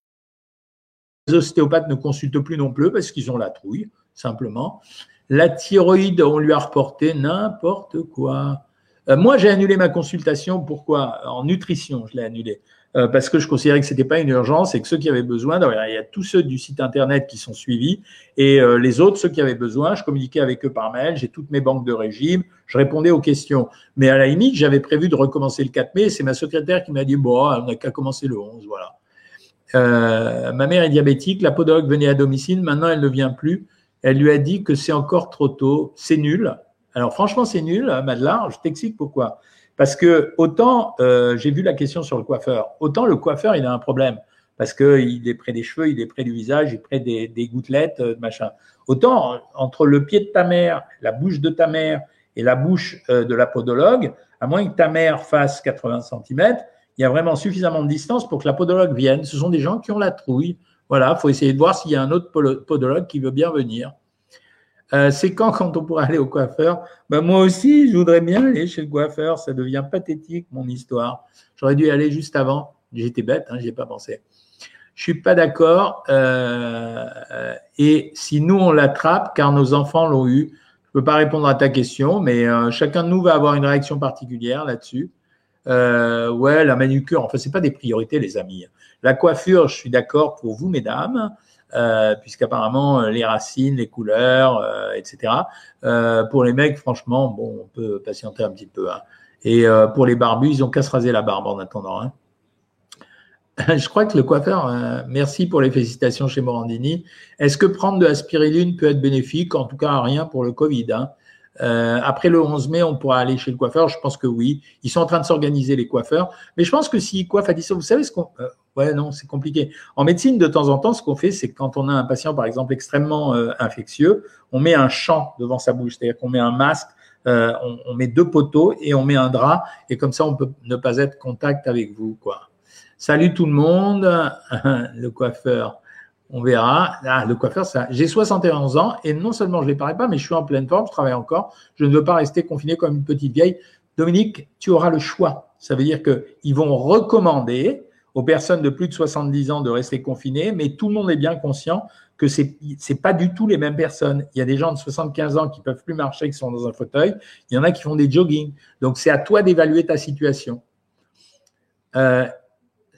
Les ostéopathes ne consultent plus non plus parce qu'ils ont la trouille, simplement. La thyroïde, on lui a reporté n'importe quoi. Euh, moi, j'ai annulé ma consultation. Pourquoi? En nutrition, je l'ai annulée. Euh, parce que je considérais que ce n'était pas une urgence et que ceux qui avaient besoin, il y a tous ceux du site internet qui sont suivis et euh, les autres, ceux qui avaient besoin, je communiquais avec eux par mail, j'ai toutes mes banques de régime, je répondais aux questions. Mais à la limite, j'avais prévu de recommencer le 4 mai, c'est ma secrétaire qui m'a dit, bon, on n'a qu'à commencer le 11, voilà. Euh, ma mère est diabétique, la podologue venait à domicile, maintenant elle ne vient plus. Elle lui a dit que c'est encore trop tôt, c'est nul. Alors franchement, c'est nul, Madeleine. Je t'explique pourquoi. Parce que autant, euh, j'ai vu la question sur le coiffeur, autant le coiffeur, il a un problème. Parce qu'il est près des cheveux, il est près du visage, il est près des, des gouttelettes, euh, machin. Autant, entre le pied de ta mère, la bouche de ta mère et la bouche euh, de la podologue, à moins que ta mère fasse 80 cm, il y a vraiment suffisamment de distance pour que la podologue vienne. Ce sont des gens qui ont la trouille. Voilà, il faut essayer de voir s'il y a un autre podologue qui veut bien venir. Euh, c'est quand quand on pourra aller au coiffeur? Ben, Moi aussi, je voudrais bien aller chez le coiffeur. Ça devient pathétique, mon histoire. J'aurais dû y aller juste avant. J'étais bête, hein, n'y ai pas pensé. Je suis pas d'accord. Euh, et si nous, on l'attrape, car nos enfants l'ont eu, je peux pas répondre à ta question, mais euh, chacun de nous va avoir une réaction particulière là-dessus. Euh, ouais, la manucure, enfin, c'est pas des priorités, les amis. La coiffure, je suis d'accord pour vous, mesdames. Euh, puisqu'apparemment euh, les racines, les couleurs, euh, etc. pour les mecs, franchement, bon, on peut patienter un petit peu. Hein. Et pour les barbus, ils ont qu'à se raser la barbe en attendant. Hein. *laughs* Je crois que le coiffeur, merci pour les félicitations chez Morandini. Est-ce que prendre de la spiruline peut être bénéfique? En tout cas, rien pour le Covid. Hein. Après le 11 mai, on pourra aller chez le coiffeur? Je pense que oui. Ils sont en train de s'organiser, les coiffeurs. Mais je pense que s'ils coiffent à distance, vous savez ce qu'on. Ouais, non, c'est compliqué. En médecine, de temps en temps, ce qu'on fait, c'est quand on a un patient, par exemple, extrêmement euh, infectieux, on met un champ devant sa bouche. C'est-à-dire qu'on met un masque, euh, on, met deux poteaux et on met un drap. Et comme ça, on peut ne pas être contact avec vous. Salut tout le monde, *laughs* le coiffeur on verra. Ah, le coiffeur, ça. J'ai 71 ans et non seulement je ne les parais pas, mais je suis en pleine forme, je travaille encore. Je ne veux pas rester confiné comme une petite vieille. Dominique, tu auras le choix. Ça veut dire qu'ils vont recommander aux personnes de plus de 70 ans de rester confinées, mais tout le monde est bien conscient que c'est c'est pas du tout les mêmes personnes. Il y a des gens de 75 ans qui peuvent plus marcher, qui sont dans un fauteuil. Il y en a qui font des jogging. Donc c'est à toi d'évaluer ta situation. Euh,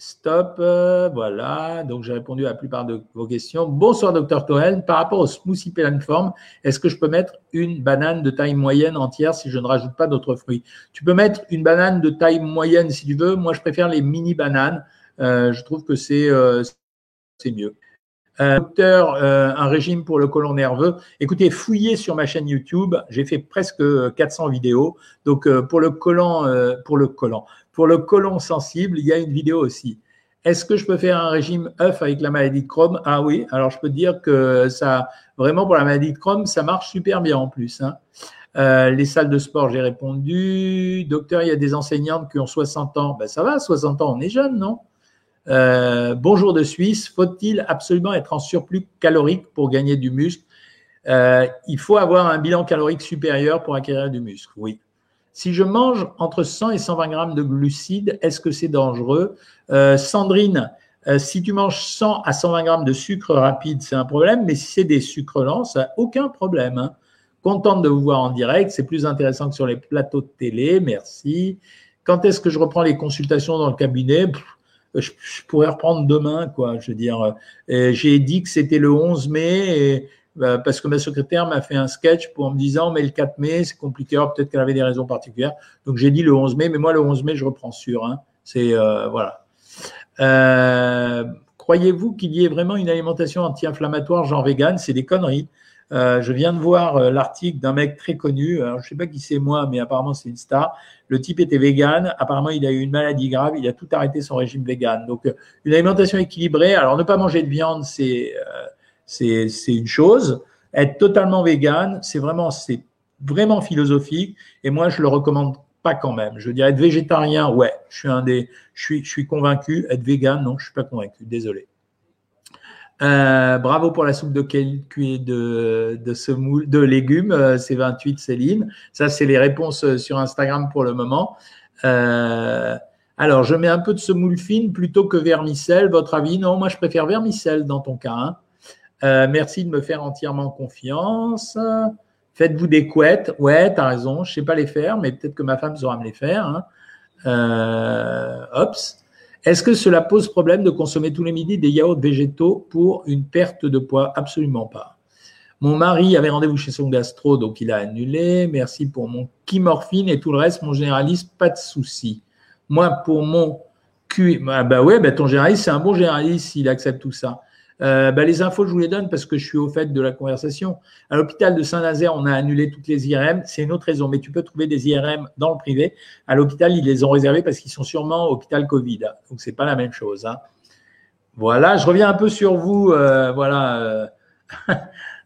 Stop, euh, voilà. Donc, j'ai répondu à la plupart de vos questions. Bonsoir, docteur Toen. Par rapport au smoothie forme, est-ce que je peux mettre une banane de taille moyenne entière si je ne rajoute pas d'autres fruits? Tu peux mettre une banane de taille moyenne si tu veux. Moi, je préfère les mini bananes. Euh, je trouve que c'est euh, mieux. docteur, un régime pour le colon nerveux. Écoutez, fouillez sur ma chaîne YouTube. J'ai fait presque 400 vidéos. Donc, pour le colon, pour le colon, pour le colon sensible, il y a une vidéo aussi. Est-ce que je peux faire un régime œuf avec la maladie de Crohn? Ah oui, alors je peux dire que ça, vraiment pour la maladie de Crohn, ça marche super bien en plus. Hein. Euh, les salles de sport, j'ai répondu. Docteur, il y a des enseignantes qui ont 60 ans. Ben ça va, 60 ans, on est jeune, non? Euh, Bonjour de Suisse. Faut-il absolument être en surplus calorique pour gagner du muscle? Euh, Il faut avoir un bilan calorique supérieur pour acquérir du muscle. Oui. Si je mange entre 100 et 120 grammes de glucides, est-ce que c'est dangereux? Euh, Sandrine, si tu manges 100 à 120 grammes de sucre rapide, c'est un problème, mais si c'est des sucres lents, ça aucun problème. Hein. Contente de vous voir en direct, c'est plus intéressant que sur les plateaux de télé, merci. Quand est-ce que je reprends les consultations dans le cabinet? Je, pourrais reprendre demain, quoi. Je veux dire, j'ai dit que c'était le 11 mai bah, parce que ma secrétaire m'a fait un sketch pour me disant mais le 4 mai c'est compliqué peut-être qu'elle avait des raisons particulières donc j'ai dit le 11 mai mais moi le 11 mai je reprends sûr hein. c'est euh, voilà euh, croyez-vous qu'il y ait vraiment une alimentation anti-inflammatoire genre vegan? C'est des conneries euh, je viens de voir l'article d'un mec très connu. Alors, je sais pas qui c'est moi, mais apparemment c'est une star. Le type était vegan. Apparemment, il a eu une maladie grave. Il a tout arrêté son régime vegan. Donc, une alimentation équilibrée. Alors, ne pas manger de viande, c'est c'est une chose. Être totalement vegan, c'est vraiment, c'est vraiment philosophique. Et moi, je le recommande pas quand même. Je veux dire, être végétarien, ouais, je suis un des, je suis, je suis convaincu. Être vegan, non, je suis pas convaincu. Désolé. Euh, bravo pour la soupe de de, de semoule, de légumes, euh, c'est 28 Céline. Ça, c'est les réponses euh, sur Instagram pour le moment. alors, je mets un peu de semoule fine plutôt que vermicelle. Votre avis? Non, moi, je préfère vermicelle dans ton cas. Hein. Merci de me faire entièrement confiance. Faites-vous des couettes? Ouais, tu as raison. Je sais pas les faire, mais peut-être que ma femme saura me les faire. Hein. Euh, Est-ce que cela pose problème de consommer tous les midis des yaourts végétaux pour une perte de poids? Absolument pas. Mon mari avait rendez-vous chez son gastro, donc il a annulé. Merci pour mon chimorphine et tout le reste, mon généraliste, pas de souci. Moi, pour mon QI, bah, bah ouais, bah ton généraliste, c'est un bon généraliste s'il accepte tout ça. Euh, bah, les infos, je vous les donne parce que je suis au fait de la conversation. À l'hôpital de Saint-Nazaire, on a annulé toutes les IRM. C'est une autre raison, mais tu peux trouver des IRM dans le privé. À l'hôpital, ils les ont réservés parce qu'ils sont sûrement hôpital Covid. Donc, c'est pas la même chose. Hein. Voilà, je reviens un peu sur vous. Euh, voilà. Euh, *laughs*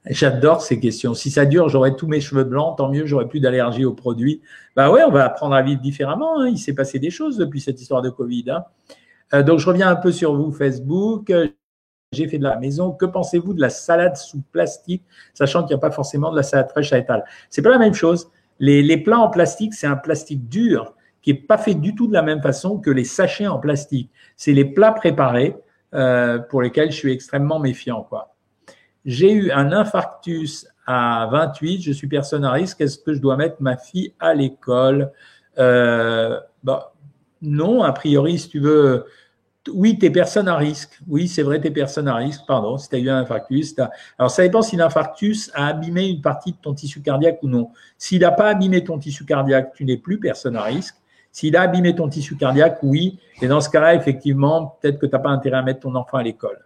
j'adore ces questions. Si ça dure, j'aurai tous mes cheveux blancs, tant mieux, j'aurai plus d'allergie aux produits. Bah ouais, on va apprendre à vivre différemment. Hein. Il s'est passé des choses depuis cette histoire de Covid. Hein. donc, je reviens un peu sur vous, Facebook j'ai fait de la maison. Que pensez-vous de la salade sous plastique, sachant qu'il n'y a pas forcément de la salade fraîche à étal? C'est pas la même chose. Les, plats en plastique, c'est un plastique dur qui n'est pas fait du tout de la même façon que les sachets en plastique. C'est les plats préparés euh, pour lesquels je suis extrêmement méfiant. Quoi. J'ai eu un infarctus à 28, je suis personne à risque. Est-ce que je dois mettre ma fille à l'école? Euh, bah, Non, a priori, si tu veux, oui, tu es personne à risque. Oui, c'est vrai, tu es personne à risque. Pardon, si tu as eu un infarctus. Alors, ça dépend si l'infarctus a abîmé une partie de ton tissu cardiaque ou non. S'il n'a pas abîmé ton tissu cardiaque, tu n'es plus personne à risque. S'il a abîmé ton tissu cardiaque, oui. Et dans ce cas-là, effectivement, peut-être que tu n'as pas intérêt à mettre ton enfant à l'école.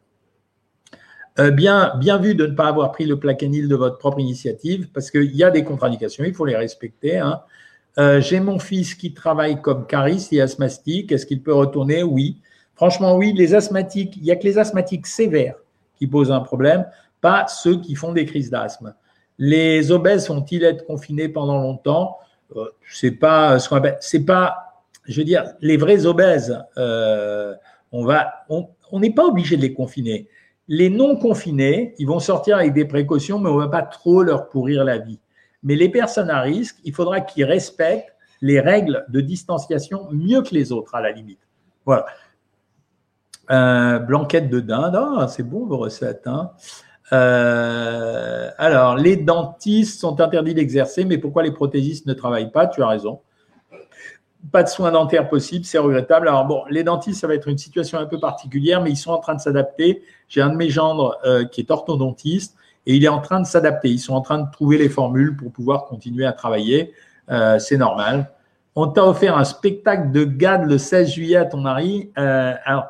Euh, bien, bien vu de ne pas avoir pris le plaquenil de votre propre initiative, parce qu'il y a des contre-indications, il faut les respecter. Hein. Euh, j'ai mon fils qui travaille comme cariste et asthmatique. Est-ce qu'il peut retourner? Oui. Franchement, oui, les asthmatiques, il n'y a que les asthmatiques sévères qui posent un problème, pas ceux qui font des crises d'asthme. Les obèses vont-ils être confinés pendant longtemps? Euh, C'est pas ce qu'on c'est pas, je veux dire, les vrais obèses. Euh, on va, on n'est pas obligé de les confiner. Les non confinés, ils vont sortir avec des précautions, mais on ne va pas trop leur pourrir la vie. Mais les personnes à risque, il faudra qu'ils respectent les règles de distanciation mieux que les autres, à la limite. Voilà. Euh, blanquette de dinde, ah, c'est bon vos recettes. Hein. Euh, alors, les dentistes sont interdits d'exercer, mais pourquoi les prothésistes ne travaillent pas? Tu as raison. Pas de soins dentaires possibles, c'est regrettable. Alors bon, les dentistes, ça va être une situation un peu particulière, mais ils sont en train de s'adapter. J'ai un de mes gendres euh, qui est orthodontiste et il est en train de s'adapter. Ils sont en train de trouver les formules pour pouvoir continuer à travailler. c'est normal. On t'a offert un spectacle de GAD le 16 juillet à ton mari. alors,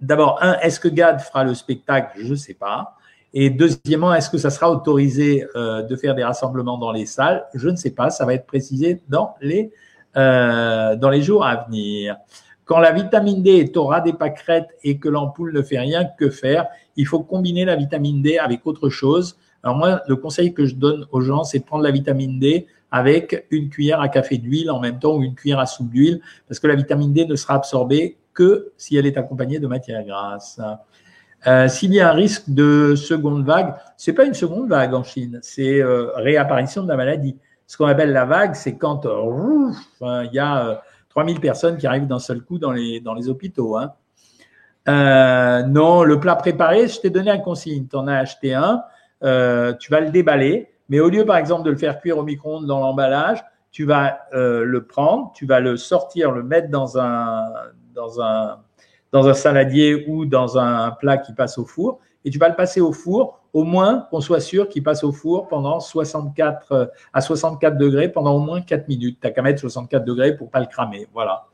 d'abord, un, est-ce que GAD fera le spectacle? Je ne sais pas. Et deuxièmement, est-ce que ça sera autorisé euh, de faire des rassemblements dans les salles? Je ne sais pas. Ça va être précisé dans les, euh, dans les jours à venir. Quand la vitamine D est au ras des pâquerettes et que l'ampoule ne fait rien, que faire? Il faut combiner la vitamine D avec autre chose. Alors moi, le conseil que je donne aux gens, c'est de prendre la vitamine D avec une cuillère à café d'huile en même temps ou une cuillère à soupe d'huile, parce que la vitamine D ne sera absorbée que si elle est accompagnée de matière grasse. Euh, s'il y a un risque de seconde vague, c'est pas une seconde vague en Chine, c'est euh, réapparition de la maladie. Ce qu'on appelle la vague, c'est quand euh, il y a 3000 personnes qui arrivent d'un seul coup dans les, dans les hôpitaux. Hein. non, le plat préparé, je t'ai donné un consigne. Tu en as acheté un, tu vas le déballer, mais au lieu, par exemple, de le faire cuire au micro-ondes dans l'emballage, tu vas le prendre, tu vas le sortir, le mettre dans un, dans un, dans un saladier ou dans un plat qui passe au four. Et tu vas le passer au four, au moins qu'on soit sûr qu'il passe au four pendant 64 euh, à 64 degrés pendant au moins 4 minutes. Tu n'as qu'à mettre 64 degrés pour pas le cramer. Voilà.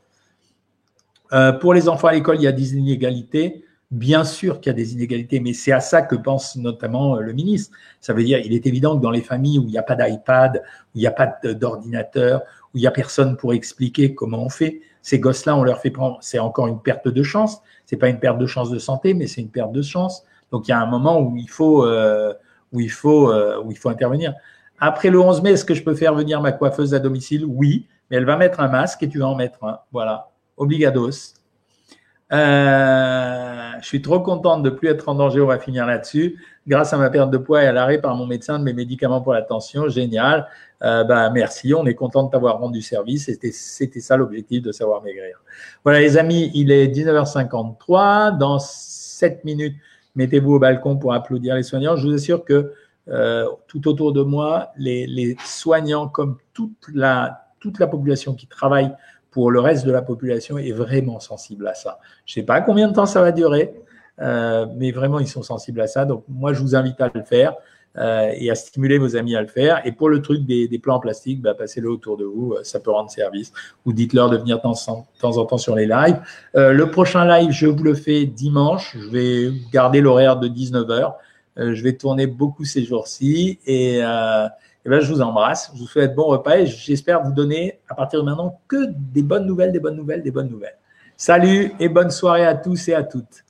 Euh, pour les enfants à l'école, il y a des inégalités. Bien sûr qu'il y a des inégalités, mais c'est à ça que pense notamment euh, le ministre. Ça veut dire, il est évident que dans les familles où il n'y a pas d'iPad, où il n'y a pas d'ordinateur, où il n'y a personne pour expliquer comment on fait, ces gosses-là, on leur fait prendre, c'est encore une perte de chance. C'est pas une perte de chance de santé, mais c'est une perte de chance. Donc il y a un moment où il faut, euh, euh, intervenir. Après le 11 mai, est-ce que je peux faire venir ma coiffeuse à domicile? Oui, mais elle va mettre un masque et tu vas en mettre un. Voilà, obligados. Euh, je suis trop contente de ne plus être en danger. On va finir là-dessus. Grâce à ma perte de poids et à l'arrêt par mon médecin de mes médicaments pour la tension, génial. Euh, bah, merci. On est content de t'avoir rendu service. C'était ça l'objectif de savoir maigrir. Voilà, les amis, il est 19h53. Dans 7 minutes, mettez-vous au balcon pour applaudir les soignants. Je vous assure que euh, tout autour de moi, les, les soignants, comme toute la, toute la population qui travaille pour le reste de la population est vraiment sensible à ça. Je ne sais pas combien de temps ça va durer, euh, mais vraiment, ils sont sensibles à ça. Donc, moi, je vous invite à le faire. euh, et à stimuler vos amis à le faire. Et pour le truc des, des plans en plastique, bah, passez-le autour de vous, ça peut rendre service. Ou dites-leur de venir de temps, en temps sur les lives. Euh, le prochain live, je vous le fais dimanche. Je vais garder l'horaire de 19h. je vais tourner beaucoup ces jours-ci. Et, ben, je vous embrasse. Je vous souhaite bon repas et j'espère vous donner à partir de maintenant que des bonnes nouvelles, des bonnes nouvelles, des bonnes nouvelles. Salut et bonne soirée à tous et à toutes.